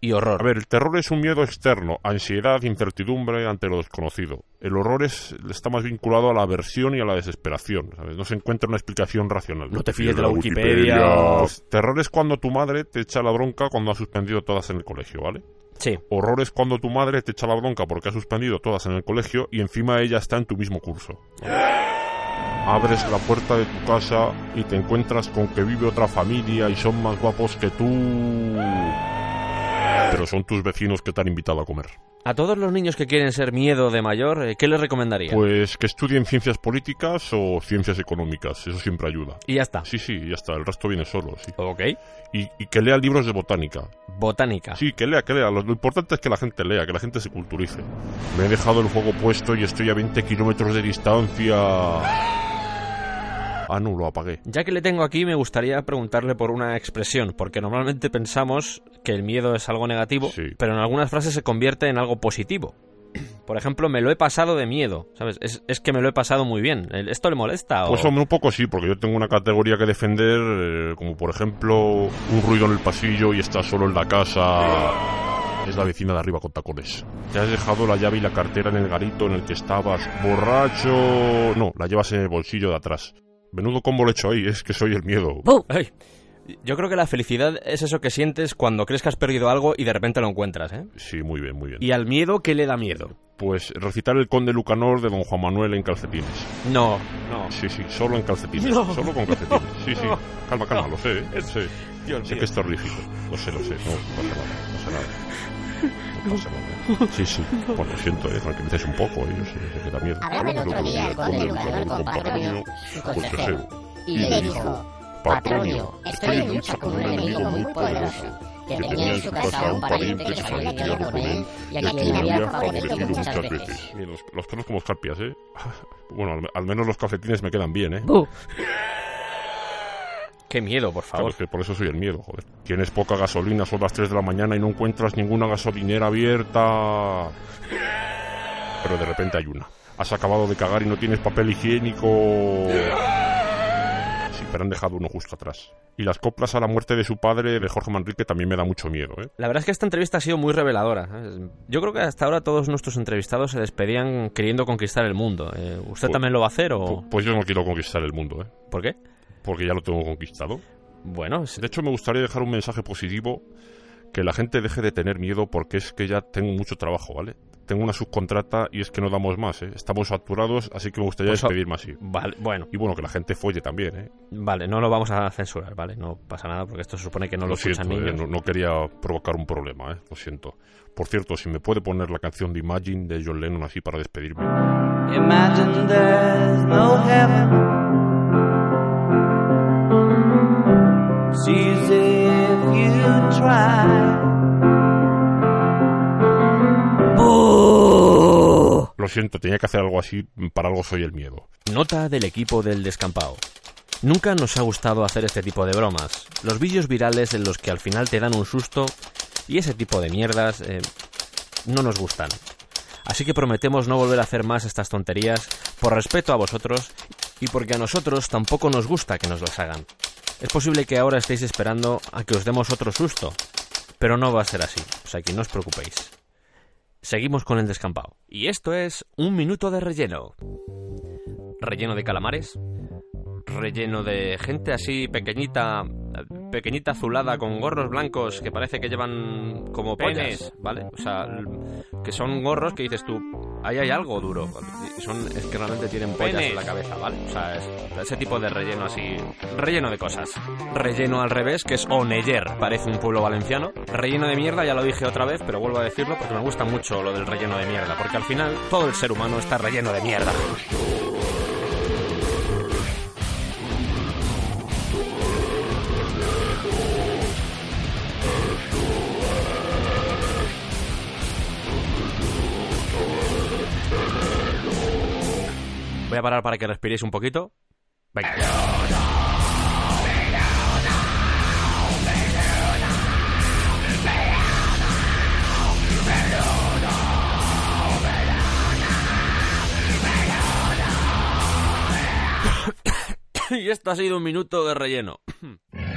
y horror? A ver, el terror es un miedo externo, ansiedad, incertidumbre ante lo desconocido. El horror es, está más vinculado a la aversión y a la desesperación. ¿sabes? No se encuentra una explicación racional. No te fíes de la Wikipedia. Pues, terror es cuando tu madre te echa la bronca cuando has suspendido todas en el colegio, ¿vale? Sí. Horror es cuando tu madre te echa la bronca porque has suspendido todas en el colegio y encima ella está en tu mismo curso. Abres la puerta de tu casa y te encuentras con que vive otra familia y son más guapos que tú. Pero son tus vecinos que te han invitado a comer. A todos los niños que quieren ser miedo de mayor, eh, ¿qué les recomendaría? Pues que estudien ciencias políticas o ciencias económicas, eso siempre ayuda. y ya está. Sí, sí, ya está, el resto viene solo, sí. Ok. Y, y que lea libros de botánica. Botánica. Sí, que lea, que lea. Lo, lo importante es que la gente lea, que la gente se culturice. Me he dejado el fuego puesto y estoy a 20 kilómetros de distancia. Ah, no, lo apagué. Ya que le tengo aquí, me gustaría preguntarle por una expresión, porque normalmente pensamos que el miedo es algo negativo, Sí. pero en algunas frases se convierte en algo positivo. Por ejemplo, me lo he pasado de miedo, ¿sabes? Es, es que me lo he pasado muy bien. ¿El- ¿Esto le molesta? o- Pues hombre, un poco sí, porque yo tengo una categoría que defender, eh, como por ejemplo un ruido en el pasillo y estás solo en la casa. Es la vecina de arriba con tacones. Te has dejado la llave y la cartera en el garito en el que estabas. Borracho. No, la llevas en el bolsillo de atrás. Menudo combo le he hecho ahí, es que soy el miedo. ¡Bu! Ay, yo creo que la felicidad es eso que sientes cuando crees que has perdido algo y de repente lo encuentras, ¿eh? Sí, muy bien, muy bien. ¿Y al miedo qué le da miedo? Pues recitar el Conde Lucanor de Don Juan Manuel en calcetines. No, no. Sí, sí, solo en calcetines. No. Solo con calcetines. Sí, sí. No. Calma, calma, lo sé, ¿eh? Lo sé. Dios Sé mío. que es terrífico. Lo sé, lo sé. No pasa nada, no pasa nada. No pasa nada. Sí, sí. Bueno, lo siento, eh, tranquilices un poco, eh. Yo sé, sé que da miedo. Hablaba el otro día el conde Lucanor con su consejero, y le dijo, Patronio, estoy en lucha con un enemigo muy poderoso, que tenía en su casa a un pariente que se había criado con él y a quien le había favorecido muchas veces. Los, los pelos como escarpias, ¿eh? Bueno, al, al menos los calcetines me quedan bien, ¿eh? ¡Bu! Qué miedo, por Claro, favor. es que por eso soy el miedo, joder. Tienes poca gasolina, son las 3 de la mañana y no encuentras ninguna gasolinera abierta. Pero de repente hay una. Has acabado de cagar y no tienes papel higiénico. Pero han dejado uno justo atrás. Y las coplas a la muerte de su padre, de Jorge Manrique, también me da mucho miedo, ¿eh? La verdad es que esta entrevista ha sido muy reveladora. Yo creo que hasta ahora todos nuestros entrevistados se despedían queriendo conquistar el mundo. Eh, ¿Usted Pues- también lo va a hacer o...? Pu- Pues yo no quiero conquistar el mundo, ¿eh? ¿Por qué? Porque ya lo tengo conquistado. Bueno, es- De hecho, me gustaría dejar un mensaje positivo que la gente deje de tener miedo porque es que ya tengo mucho trabajo, ¿vale? Tengo una subcontrata y es que no damos más, ¿eh? Estamos saturados, así que me gustaría Pues, despedirme así. Vale, bueno, Y bueno, que la gente folle también, ¿eh? vale, no lo vamos a censurar, ¿vale? No pasa nada porque esto se supone que no lo, lo escuchan siento, eh, niños. no, no quería provocar un problema, ¿eh? Lo siento. Por cierto, si me puede poner la canción de Imagine de John Lennon así para despedirme. Imagine there's no heaven. Lo siento, tenía que hacer algo así, para algo soy el miedo. Nota del equipo del descampado. Nunca nos ha gustado hacer este tipo de bromas. Los vídeos virales en los que al final te dan un susto y ese tipo de mierdas eh, no nos gustan. Así que prometemos no volver a hacer más estas tonterías por respeto a vosotros y porque a nosotros tampoco nos gusta que nos las hagan. Es posible que ahora estéis esperando a que os demos otro susto, pero no va a ser así, o sea que no os preocupéis. Seguimos con el descampado. Y esto es un minuto de relleno. Relleno de calamares. Relleno de gente así pequeñita, pequeñita azulada con gorros blancos que parece que llevan como pollas, ¿vale? O sea, que son gorros que dices tú, ahí hay algo duro. Son, es que realmente tienen pollas en la cabeza, ¿vale? O sea, es ese tipo de relleno así, relleno de cosas. Relleno al revés, que es Oneller, parece un pueblo valenciano. Relleno de mierda, ya lo dije otra vez, pero vuelvo a decirlo porque me gusta mucho lo del relleno de mierda, porque al final todo el ser humano está relleno de mierda. Voy parar para que respiréis un poquito. Y esto ha sido un minuto de relleno.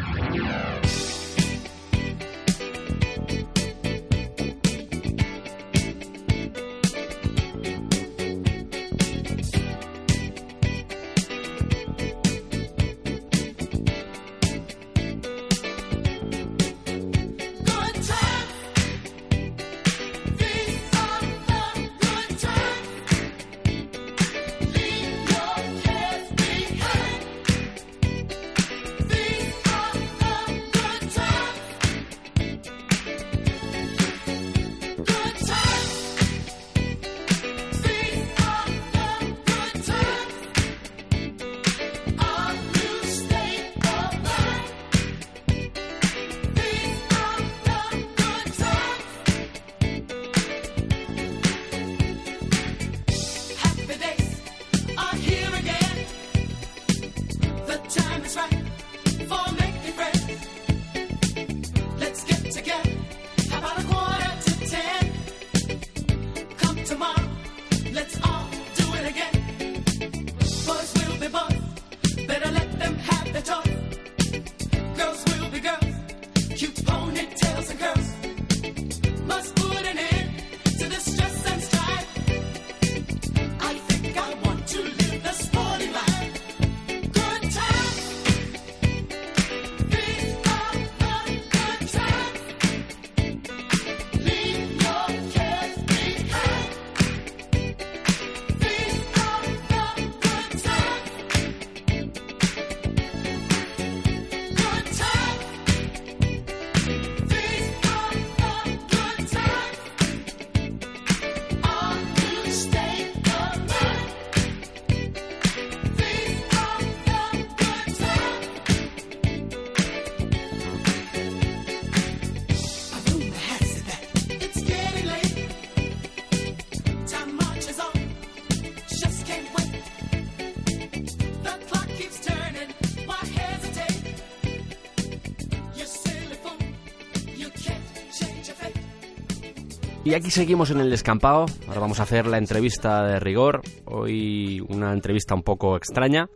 Y aquí seguimos en el descampado. Ahora vamos a hacer la entrevista de rigor. Hoy una entrevista un poco extraña.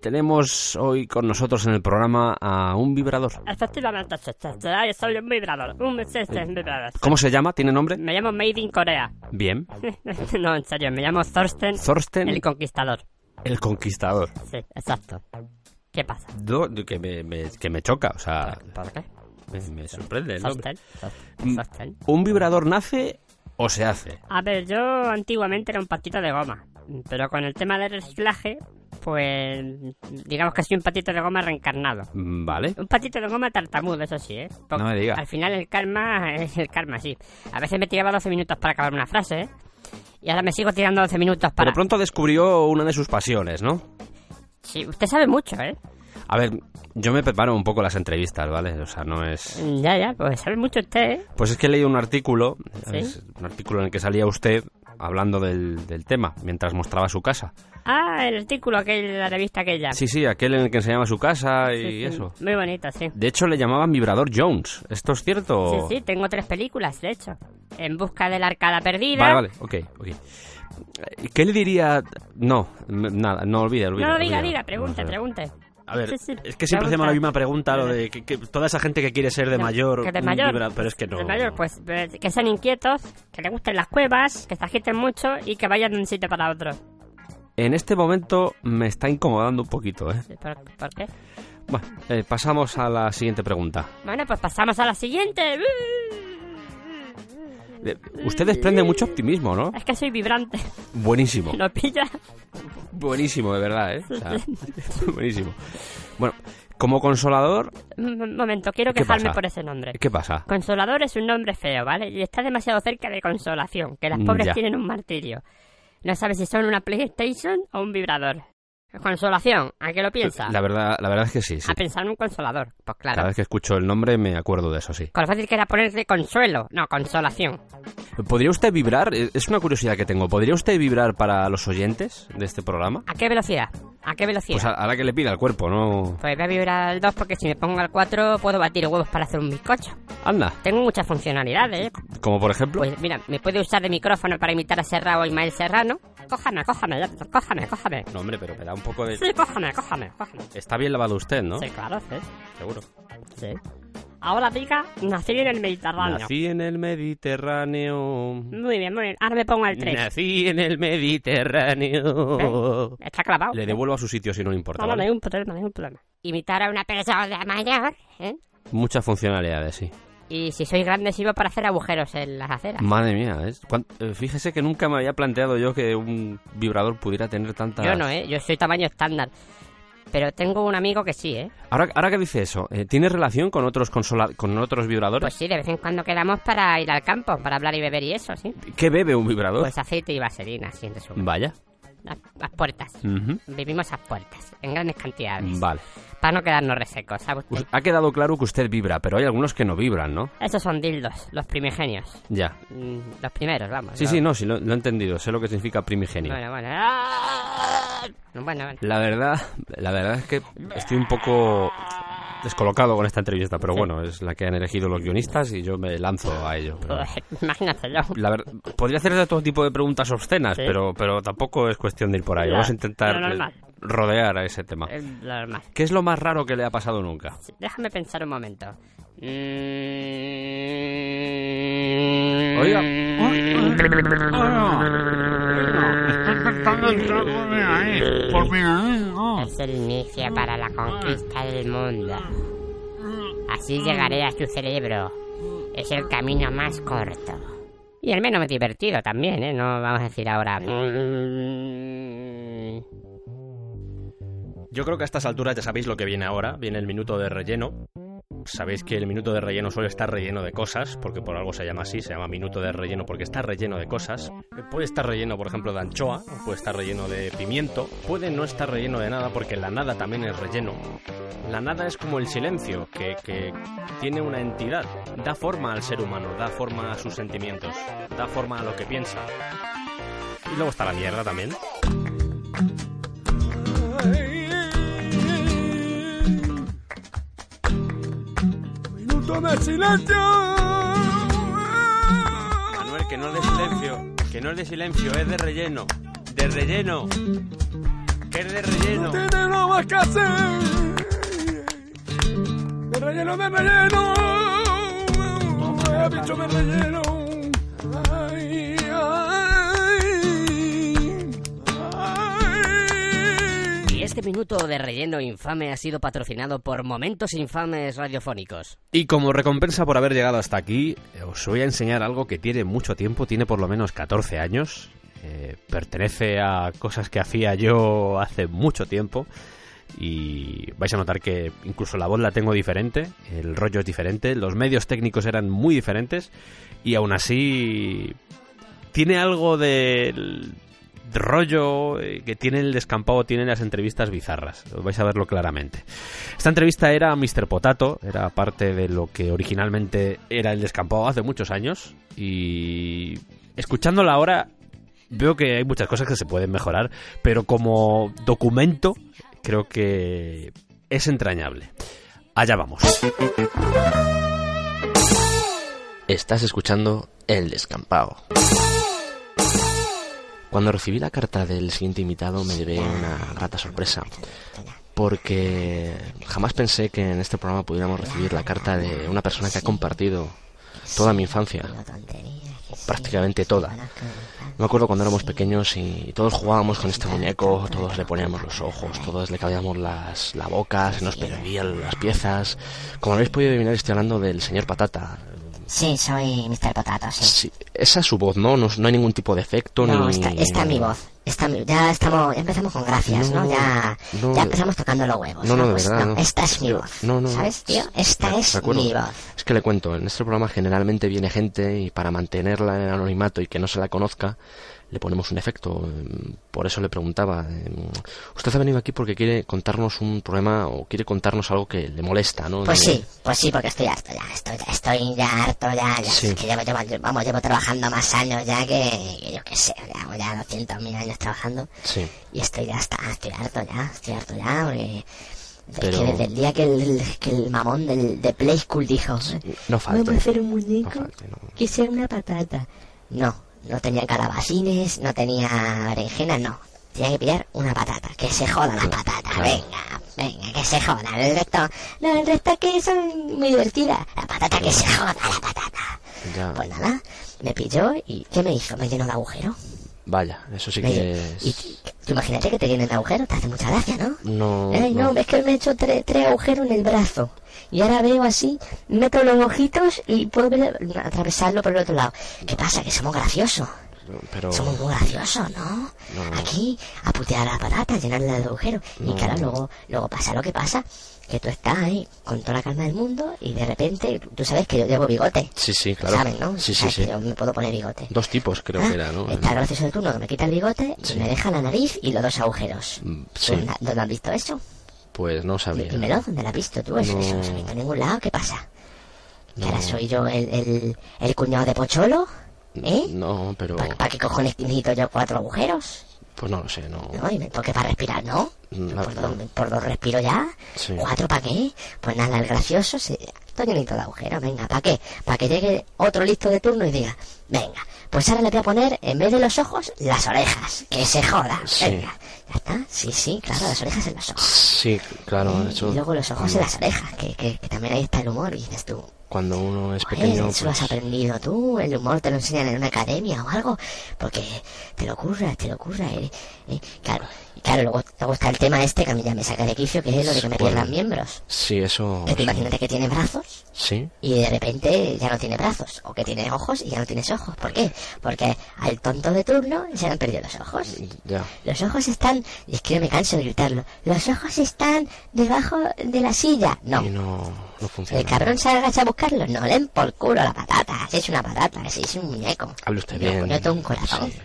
Tenemos hoy con nosotros en el programa a un vibrador. Efectivamente, soy un vibrador. Un vibrador. ¿Cómo se llama? ¿Tiene nombre? Me llamo Made in Corea. Bien. no, en serio, me llamo Thorsten, Thorsten el Conquistador. el Conquistador. Sí, exacto. ¿Qué pasa? Que, me, me- que me choca, o sea, ¿Por qué? Me, me sorprende el nombre. Mm. ¿Un vibrador nace o se hace? A ver, yo antiguamente era un patito de goma, pero con el tema del reciclaje, pues digamos que soy un patito de goma reencarnado. Mm, Vale. Un patito de goma tartamudo, eso sí, ¿eh? Porque No me diga. Al final el karma es el karma, sí. A veces me tiraba 12 minutos para acabar una frase, ¿eh? Y ahora me sigo tirando 12 minutos para... Pero pronto descubrió una de sus pasiones, ¿no? Sí, usted sabe mucho, ¿eh? A ver, yo me preparo un poco las entrevistas, ¿vale? O sea, no es... Ya, ya, pues sabe mucho usted, ¿eh? Pues es que he leído un artículo, ¿Sí? un artículo en el que salía usted hablando del, del tema, mientras mostraba su casa. Ah, el artículo aquel la revista aquella. Sí, sí, aquel en el que enseñaba su casa y Sí, sí. eso. Muy bonito, sí. De hecho, le llamaban Vibrador Jones. ¿Esto es cierto? Sí, sí, tengo tres películas, de hecho. En busca de la arcada perdida. Vale, vale, ok, ok. ¿Qué le diría...? No, nada, no olvide, olvide. no, diga, olvide. diga, pregunte, ver. pregunte. A ver, Sí, sí, es que siempre hacemos la misma pregunta, lo de que, que toda esa gente que quiere ser de mayor... Que de un mayor. vibra- pero es que no... De mayor, pues eh, que sean inquietos, que les gusten las cuevas, que se agiten mucho y que vayan de un sitio para otro. En este momento me está incomodando un poquito, ¿eh? ¿Por, por qué? Bueno, eh, pasamos a la siguiente pregunta. Bueno, pues pasamos a la siguiente. Eh, Usted desprende mucho optimismo, ¿no? Es que soy vibrante. Buenísimo. ¿Lo pilla? Buenísimo, de verdad, ¿eh? O sea, buenísimo. Bueno, como consolador, Un momento, quiero ¿Qué quejarme pasa? por ese nombre. ¿qué pasa? Consolador es un nombre feo, ¿vale? Y está demasiado cerca de consolación, que las pobres Ya. tienen un martirio. No sabes si son una PlayStation o un vibrador. Consolación, ¿a qué lo piensa? La verdad, la verdad es que sí, sí. A pensar en un consolador. Pues Cada claro. vez que escucho el nombre me acuerdo de eso, sí. Con lo fácil que era ponerle consuelo. No, consolación. ¿Podría usted vibrar? Es una curiosidad que tengo. ¿Podría usted vibrar para los oyentes de este programa? ¿A qué velocidad? ¿A qué velocidad? Pues a, a la que le pida el cuerpo, ¿no? Pues voy a vibrar al 2 porque si me pongo al 4 puedo batir huevos para hacer un bizcocho. Anda, Tengo muchas funcionalidades, como por ejemplo... Pues mira, me puede usar de micrófono para imitar a Serra o Ismael Serrano. Cójame, cójame, cójame, cójame. No, hombre, pero me da un poco de... Sí, cójame, cójame, cójame. Está bien lavado usted, ¿no? Sí, claro, sí. Seguro. Sí. Ahora diga, nací en el Mediterráneo. Nací en el Mediterráneo... Muy bien, muy bien. Ahora me pongo al 3. Nací en el Mediterráneo... Está clavado. Le devuelvo a su sitio si no le importa, No, no, no hay un problema, no hay un problema. Imitar a una persona mayor, ¿eh? Muchas funcionalidades, sí. Y si soy grande sirvo para hacer agujeros en las aceras. Madre mía, ¿eh? ¿Cuán- eh, fíjese que nunca me había planteado yo que un vibrador pudiera tener tantas... Yo no, ¿eh? Yo soy tamaño estándar. Pero tengo un amigo que sí, ¿eh? Ahora, ahora que dice eso, eh, ¿tiene relación con otros consola con otros vibradores? Pues sí, de vez en cuando quedamos para ir al campo, para hablar y beber y eso, sí. ¿Qué bebe un vibrador? Pues aceite y vaselina, así en resumen. Vaya. Las, las puertas. Ujú. Vivimos a puertas, en grandes cantidades. Vale. Para no quedarnos resecos, ¿sabe usted? Us- Ha quedado claro que usted vibra, pero hay algunos que no vibran, ¿no? Esos son dildos, los primigenios. Ya. Mm, Los primeros, vamos. Sí, sí, no, sí, lo, lo he entendido. Sé lo que significa primigenio. Bueno, bueno. ¡Ah! Bueno, bueno. La verdad, la verdad es que estoy un poco descolocado con esta entrevista, pero bueno, es la que han elegido los guionistas y yo me lanzo a ello. pero- Imagínate yo. La ver- podría hacer todo tipo de preguntas obscenas, Sí. pero, pero tampoco es cuestión de ir por ahí. Vamos a intentar rodear a ese tema. ¿Qué es lo más raro que le ha pasado nunca? Déjame pensar un momento. Oiga. Es el inicio para la conquista del mundo. Así llegaré a su cerebro. Es el camino más corto. Y el menos divertido también, ¿eh? No vamos a decir ahora. Yo creo que a estas alturas ya sabéis lo que viene ahora. Viene el minuto de relleno. Sabéis que el minuto de relleno suele estar relleno de cosas, porque por algo se llama así, se llama minuto de relleno porque está relleno de cosas. Puede estar relleno, por ejemplo, de anchoa, puede estar relleno de pimiento, puede no estar relleno de nada porque la nada también es relleno. La nada es como el silencio, que, que tiene una entidad, da forma al ser humano, da forma a sus sentimientos, da forma a lo que piensa. Y luego está la mierda también. Minuto de silencio. Manuel, que no es de silencio, que no es de silencio, es de relleno, de relleno, que es de relleno. Tiene nada más que hacer. De relleno, de relleno. Ay, bicho de relleno. Este minuto de relleno infame ha sido patrocinado por Momentos Infames Radiofónicos. Y como recompensa por haber llegado hasta aquí, eh, os voy a enseñar algo que tiene mucho tiempo, tiene por lo menos 14 años, eh, pertenece a cosas que hacía yo hace mucho tiempo y vais a notar que incluso la voz la tengo diferente, el rollo es diferente, los medios técnicos eran muy diferentes y aún así tiene algo del rollo eh, que tiene el descampado, tiene las entrevistas bizarras. Vais a verlo claramente. Esta entrevista era a Mr. Potato, era parte de lo que originalmente era el descampado hace muchos años. Y escuchándola ahora, veo que hay muchas cosas que se pueden mejorar, pero como documento, creo que es entrañable. Allá vamos. Estás escuchando El Descampado. Cuando recibí la carta del siguiente invitado me llevé una grata sorpresa, porque jamás pensé que en este programa pudiéramos recibir la carta de una persona que ha compartido toda mi infancia, prácticamente toda. Me acuerdo cuando éramos pequeños y todos jugábamos con este muñeco, todos le poníamos los ojos, todos le cambiamos las, la boca, se nos perdían las piezas. Como habéis podido adivinar, estoy hablando del señor Patata, Sí, soy Mr. Potato, sí. Sí, esa es su voz, ¿no? No, no hay ningún tipo de efecto No, ni... esta, esta es mi voz. Esta, mi- ya estamos, ya empezamos con gracias, ¿no? No, Ya, no. ya empezamos tocando los huevos. No, no, de Pues verdad, esta es mi voz. No, no. ¿Sabes, tío? Esta es acuerdo. mi voz. Es que le cuento, en este programa generalmente viene gente y para mantenerla en anonimato y que no se la conozca, le ponemos un efecto. Em, Por eso le preguntaba, em, usted ha venido aquí porque quiere contarnos un problema o quiere contarnos algo que le molesta, ¿no? Pues sí, pues sí, porque estoy harto ya, estoy, estoy ya harto ya, ya Sí. es que llevo, llevo- vamos, llevo trabajando más años ya que, que yo qué sé, ya, ya 200 mil años trabajando Sí. y estoy ya, está, estoy harto ya, estoy harto ya, porque Pero- que desde el día que el, que el mamón del, de Play School dijo, No falte. vamos a hacer un muñeco No falte, no. que sea una patata. No, no tenía calabacines, no tenía berenjena, no. Tenía que pillar una patata, que se joda la patata, claro. venga, venga, que se joda. El resto, no, el resto es que son muy divertidas. La patata que se joda, la patata. Ya, Pues nada, me pilló y ¿qué me hizo? Me llenó de agujero. vaya, eso sí Me que es... Y tú imagínate que te llenen de agujero, te hace mucha gracia, ¿no? No, Ay, no, no. es que me he hecho tres, tres agujeros en el brazo. Y ahora veo así, meto los ojitos y puedo ver- atravesarlo por el otro lado. ¿Qué pasa? Que somos graciosos. Pero... Somos muy graciosos, ¿no? No, no. Aquí, a putear a la patata, llenarla de agujeros. Y No. claro, luego, luego pasa lo que pasa, que tú estás ahí con toda la calma del mundo y de repente, tú sabes que yo llevo bigote. Sí, sí, claro. ¿Sabes, no? Sí, sí, sí. que yo me puedo poner bigote. Dos tipos creo Ah, que era, ¿no? Está el gracioso de turno que me quita el bigote Sí. y me deja la nariz y los dos agujeros. Mm, Sí, Pues, ¿Dónde has visto eso? Pues no sabía. Dímelo, ¿dónde lo has visto tú? Eso, No. eso no se ha visto en ningún lado. ¿Qué pasa? ¿Que No. ahora soy yo el, el, el cuñado de Pocholo? ¿Eh? No, pero... ¿Para qué cojones necesito yo cuatro agujeros? Pues no lo sé, no... No, y me toque para respirar, ¿no? Mm, ¿Por, dos respiro ya? Sí. ¿Cuatro para qué? Pues nada, el gracioso se... Estoy llenito de agujeros, venga, ¿para qué? Para que llegue otro listo de turno y diga, venga, pues ahora le voy a poner, en vez de los ojos, las orejas. Que se joda. Sí. Venga, ya está. Sí, sí, claro, las orejas en los ojos. Sí, claro, Y eso... luego los ojos en las orejas, que, que, que también ahí está el humor, y dices tú, cuando uno es "Joder, pequeño, eso lo has pues... aprendido tú, el humor te lo enseñan en una academia o algo, porque te lo ocurra, te lo ocurra, eh, eh, claro, claro, luego, luego está el tema este que a mí ya me saca de quicio, que es lo de que me Bueno. pierdan miembros. Sí, eso... Que tú imagínate que tiene brazos Sí, y de repente ya no tiene brazos, o que tiene ojos y ya no tienes ojos. ¿Por qué? Porque al tonto de turno se le han perdido los ojos. ya. Los ojos están, y es que yo me canso de gritarlo, los ojos están debajo de la silla. No, Y no, no funciona. el cabrón se agacha a buscarlo, no leen por culo la patata, si es una patata, si es un muñeco. Hable usted bien. Yo tengo un corazón, Sí.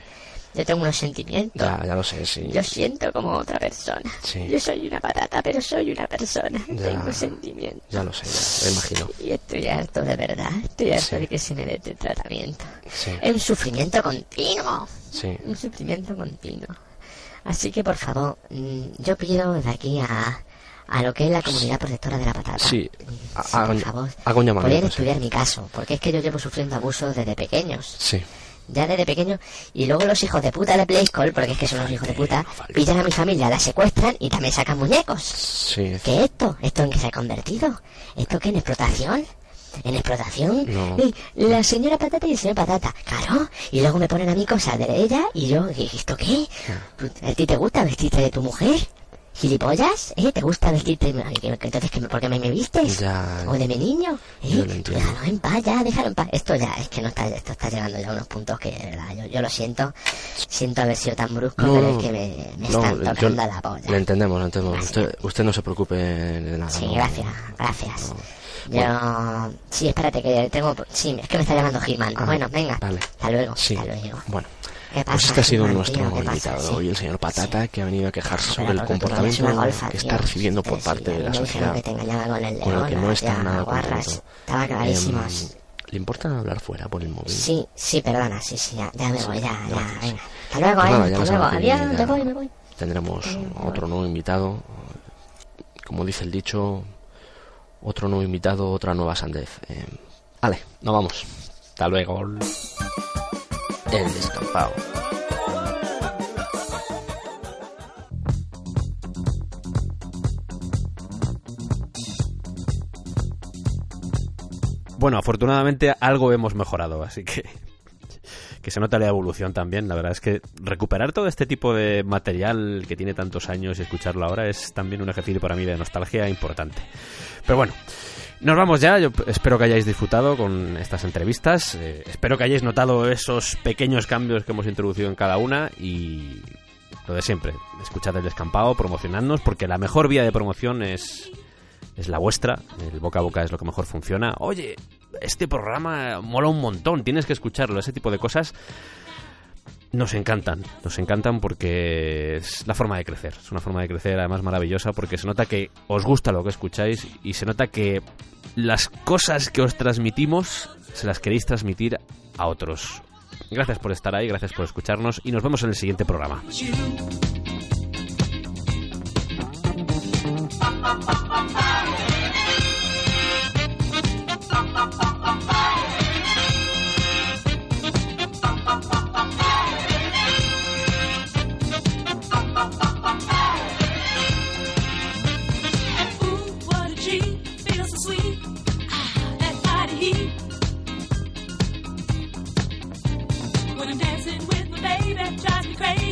Yo tengo unos sentimientos. Ya, ya lo sé, sí. Yo siento como otra persona. Sí. Yo soy una patata, pero soy una persona. Ya. Tengo sentimientos. Ya lo sé, ya, me imagino. Y estoy harto de verdad. Estoy harto Sí. de que se me dé este tratamiento. Sí, Es un sufrimiento continuo. sí. Un sufrimiento continuo. Así que, por favor, mm, yo pido de aquí a, a lo que es la comunidad protectora de la patata. Sí, ha- sí, por un- favor, un llamamiento, podrían estudiar mi caso, porque es que yo llevo sufriendo abusos desde pequeños. Sí, Ya desde pequeño. Y luego los hijos de puta de Playscall, porque es que son los hijos de puta, pillan a mi familia, la secuestran y también sacan muñecos. sí. ¿Qué es esto? ¿Esto en qué se ha convertido? ¿Esto qué en explotación? ¿En explotación? No. Y la señora patata y el señor patata. Claro. Y luego me ponen a mí cosas de ella y yo, ¿y ¿esto qué? ¿A ti te gusta vestirte de tu mujer? ¿Gilipollas? ¿Eh? ¿Te gusta vestirte? Entonces, ¿qué me- ¿por qué me, me vistes? Ya. ¿O de mi niño? ¿Eh? Yo lo entiendo. Déjalo en paz, ya, déjalo en paz. Esto ya, es que no está, esto está llegando ya a unos puntos que, de verdad, yo, yo lo siento. Siento haber sido tan brusco, No, pero no, es que me, me no, están yo- tocando la polla. Le entendemos, le entendemos. Usted, usted no se preocupe de nada. Sí, no. gracias, gracias. Yo... Bueno. Sí, espérate, que tengo... Sí, es que me está llamando He-Man. Ah, bueno, venga. Vale. Hasta luego, Sí. hasta luego. Bueno. ¿Qué Pues este ha sido nuestro pasa? invitado hoy, el señor Patata, que ha venido a quejarse sobre el comportamiento que está recibiendo por parte de la sociedad. con el que no está nada contento. Em, ¿Le importa hablar fuera por el móvil? Sí, sí, perdona, sí, sí, ya, ya me voy, ya, ya, venga. Hasta luego, Pues eh, nada, ya la hasta luego. Adiós, me voy, me voy. Tendremos otro nuevo invitado. Como dice el dicho, otro nuevo invitado, otra nueva sandez. Eh, vale, nos vamos. Hasta luego. El descampado. Bueno, afortunadamente algo hemos mejorado, así que que se nota la evolución también. La verdad es que recuperar todo este tipo de material que tiene tantos años y escucharlo ahora es también un ejercicio para mí de nostalgia importante. Pero bueno, nos vamos ya. Yo espero que hayáis disfrutado con estas entrevistas. Eh, espero que hayáis notado esos pequeños cambios que hemos introducido en cada una y lo de siempre. Escuchad el descampado, promocionadnos, porque la mejor vía de promoción es es la vuestra, el boca a boca es lo que mejor funciona. Oye, este programa mola un montón, tienes que escucharlo, ese tipo de cosas nos encantan, nos encantan porque es la forma de crecer, es una forma de crecer además maravillosa porque se nota que os gusta lo que escucháis y se nota que las cosas que os transmitimos se las queréis transmitir a otros. Gracias por estar ahí, gracias por escucharnos y nos vemos en el siguiente programa.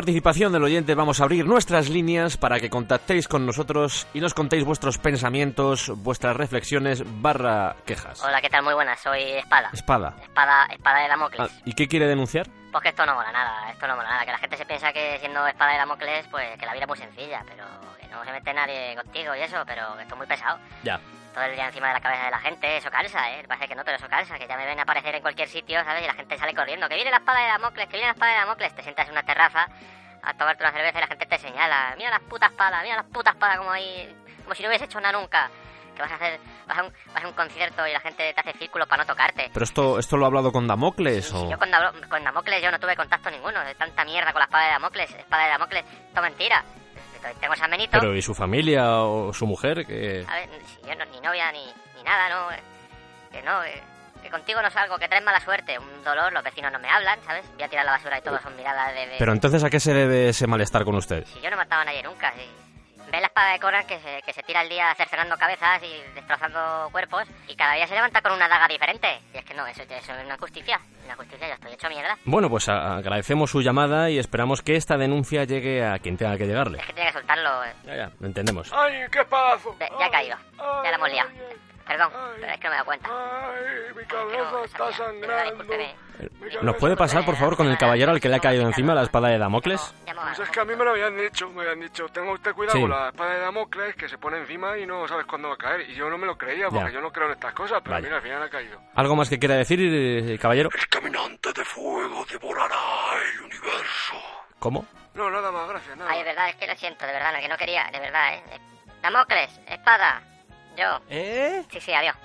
participación del oyente vamos a abrir nuestras líneas para que contactéis con nosotros y nos contéis vuestros pensamientos, vuestras reflexiones barra quejas. Hola, ¿qué tal? Muy buenas, soy Espada. Espada. Espada, espada de Damocles. Ah, ¿Y qué quiere denunciar? Pues que esto no mola nada, esto no mola nada. Que la gente se piensa que siendo espada de Damocles, pues que la vida es muy sencilla, pero que no se mete nadie contigo y eso, pero que esto es muy pesado. Ya. Todo el día encima de la cabeza de la gente, eso cansa, ¿eh? Parece que no, pero eso cansa, que ya me ven aparecer en cualquier sitio, ¿sabes? Y la gente sale corriendo, que viene la espada de Damocles, que viene la espada de Damocles. Te sientas en una terraza a tomarte una cerveza y la gente te señala, mira las putas espadas, mira las putas espadas como ahí, como si no hubiese hecho nada nunca. Que vas a hacer, vas a un, vas a un concierto y la gente te hace círculos para no tocarte. ¿Pero esto, esto lo ha hablado con Damocles o...? Yo con, Damo- con Damocles yo no tuve contacto ninguno, de tanta mierda con la espada de Damocles, espada de Damocles, esto mentira. Tengo ese amenito, ¿Pero y su familia o su mujer? que a ver, si yo no, ni novia ni, ni nada, no, eh, que no, eh, que contigo no salgo, que traes mala suerte, un dolor, los vecinos no me hablan, ¿sabes? Voy a tirar la basura y todos son miradas de... de- Pero entonces, ¿a qué se debe ese malestar con usted? Si yo no mataba a nadie nunca, si... Ve la espada de Conan que se, que se tira el día cercenando cabezas y destrozando cuerpos y cada día se levanta con una daga diferente. Y es que no, eso, eso es una justicia. Una justicia, yo estoy hecho mierda. Bueno, pues agradecemos su llamada y esperamos que esta denuncia llegue a quien tenga que llegarle. Es que tiene que soltarlo. eh. Ya, ya, lo entendemos. ¡Ay, qué espadazo! Ve, ya ha caído. Ya la hemos liado. Perdón, pero es que no me he dado cuenta. ¡Ay, mi cabeza está sangrando! ¿Nos puede pasar, por favor, con el caballero al que le ha caído encima la espada de Damocles? Pues es que a mí me lo habían dicho, me habían dicho, tenga usted cuidado Sí. con la espada de Damocles que se pone encima y no sabes cuándo va a caer. Y yo no me lo creía porque Ya. yo no creo en estas cosas, pero Vale. mira, al final ha caído. ¿Algo más que quiera decir, eh, caballero? Caminante de fuego devorará el universo. ¿Cómo? No, nada más, gracias, nada. Ay, de verdad, es que lo siento, de verdad, que no quería, de verdad, ¿eh? Damocles, espada, yo. ¿Eh? Sí, sí, adiós.